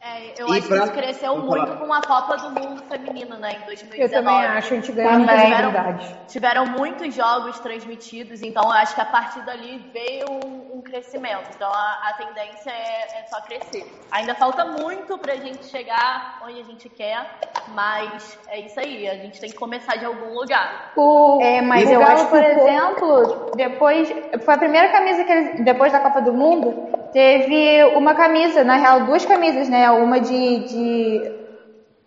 [SPEAKER 6] É, eu e acho pra... que isso cresceu muito com a Copa do Mundo feminino, né, em 2019.
[SPEAKER 7] Eu também acho, a gente ganhou muita
[SPEAKER 6] visibilidade. Tiveram muitos jogos transmitidos, então eu acho que a partir dali veio um, um crescimento. Então a, a tendência é, é, só crescer. Ainda falta muito pra gente chegar onde a gente quer, mas é isso aí, a gente tem que começar de algum lugar.
[SPEAKER 8] O, é, mas o eu Galo, acho que, por exemplo, depois. Foi a primeira camisa que eles. Depois da Copa do Mundo, teve uma camisa, na real, duas camisas, né? Uma de, de,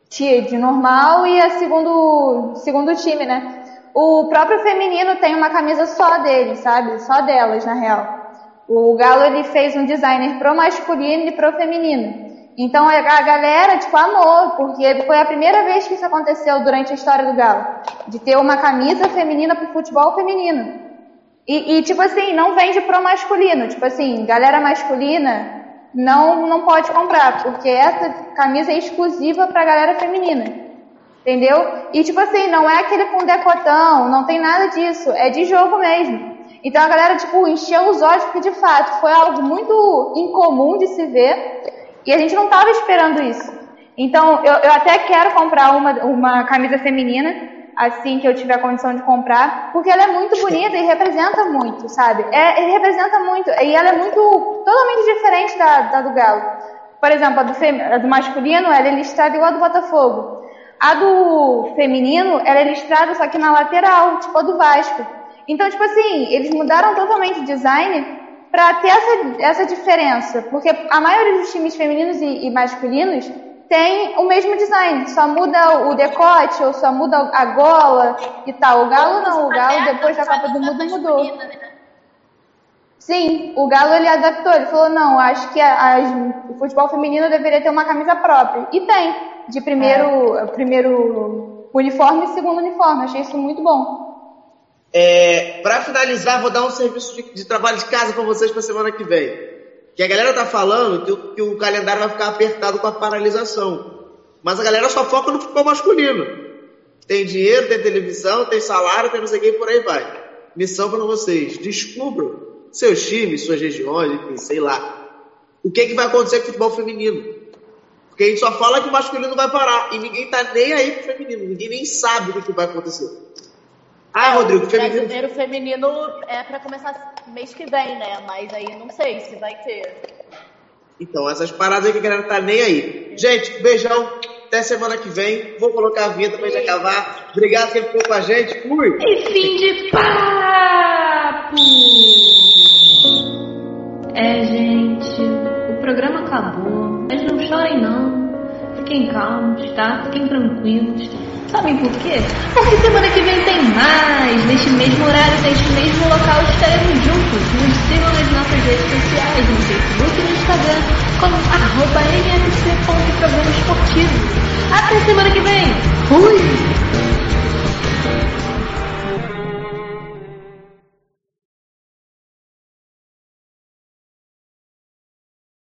[SPEAKER 8] de, de normal e a segundo, segundo time, né? O próprio feminino tem uma camisa só dele, sabe? Só delas, na real. O Galo ele fez um designer pro masculino e pro feminino. Então a galera, tipo, amou, porque foi a primeira vez que isso aconteceu durante a história do Galo. De ter uma camisa feminina pro futebol feminino. E, e, tipo assim, não vende pro masculino. Tipo assim, galera masculina não, não pode comprar, porque essa camisa é exclusiva pra galera feminina. Entendeu? E tipo assim, não é aquele com decotão, não tem nada disso, é de jogo mesmo. Então a galera, tipo, encheu os olhos, porque de fato foi algo muito incomum de se ver, e a gente não tava esperando isso. Então, eu, eu até quero comprar uma, uma camisa feminina, assim que eu tiver condição de comprar, porque ela é muito bonita e representa muito, sabe? É, representa muito, e ela é muito, totalmente diferente da, da do Galo. Por exemplo, a do, fem, a do masculino, ela é listrada igual a do Botafogo. A do feminino, ela é listrada só que na lateral, tipo a do Vasco. Então, tipo assim, eles mudaram totalmente o design para ter essa, essa diferença, porque a maioria dos times femininos e, e masculinos tem o mesmo design, só muda o decote ou só muda a gola e tal. O Galo não, o Galo depois da Copa do Mundo mudou. Sim, o Galo ele adaptou, ele falou, não, acho que a, a, o futebol feminino deveria ter uma camisa própria. E tem, de primeiro, é. primeiro uniforme e segundo uniforme, achei isso muito bom.
[SPEAKER 2] É, para finalizar, vou dar um serviço de, de trabalho de casa para vocês para semana que vem. Que a galera tá falando que o, que o calendário vai ficar apertado com a paralisação. Mas a galera só foca no futebol masculino. Tem dinheiro, tem televisão, tem salário, tem não sei o que, por aí vai. Missão para vocês. Descubram seus times, suas regiões, enfim, sei lá. O que, que vai acontecer com o futebol feminino? Porque a gente só fala que o masculino vai parar. E ninguém tá nem aí pro feminino. Ninguém nem sabe o que, que vai acontecer. Ah, Rodrigo,
[SPEAKER 6] feminino. Brasileiro feminino é para começar mês que vem, né? Mas aí não sei se vai ter.
[SPEAKER 2] Então, essas paradas aí que a galera tá nem aí. Gente, beijão. Até semana que vem. Vou colocar a vinheta pra gente acabar. Obrigado que ficou com a gente. Fui.
[SPEAKER 1] E fim de papo! É, gente. O programa acabou. Mas não chorem, não. Fiquem calmos, tá? Fiquem tranquilos. Sabem por quê? Porque semana que vem tem mais. Neste mesmo horário, neste mesmo local, estaremos juntos. Nos sigam nas nossas redes sociais, no Facebook e no Instagram, como arroba mfc.programa esportivo. Até semana que vem. Fui!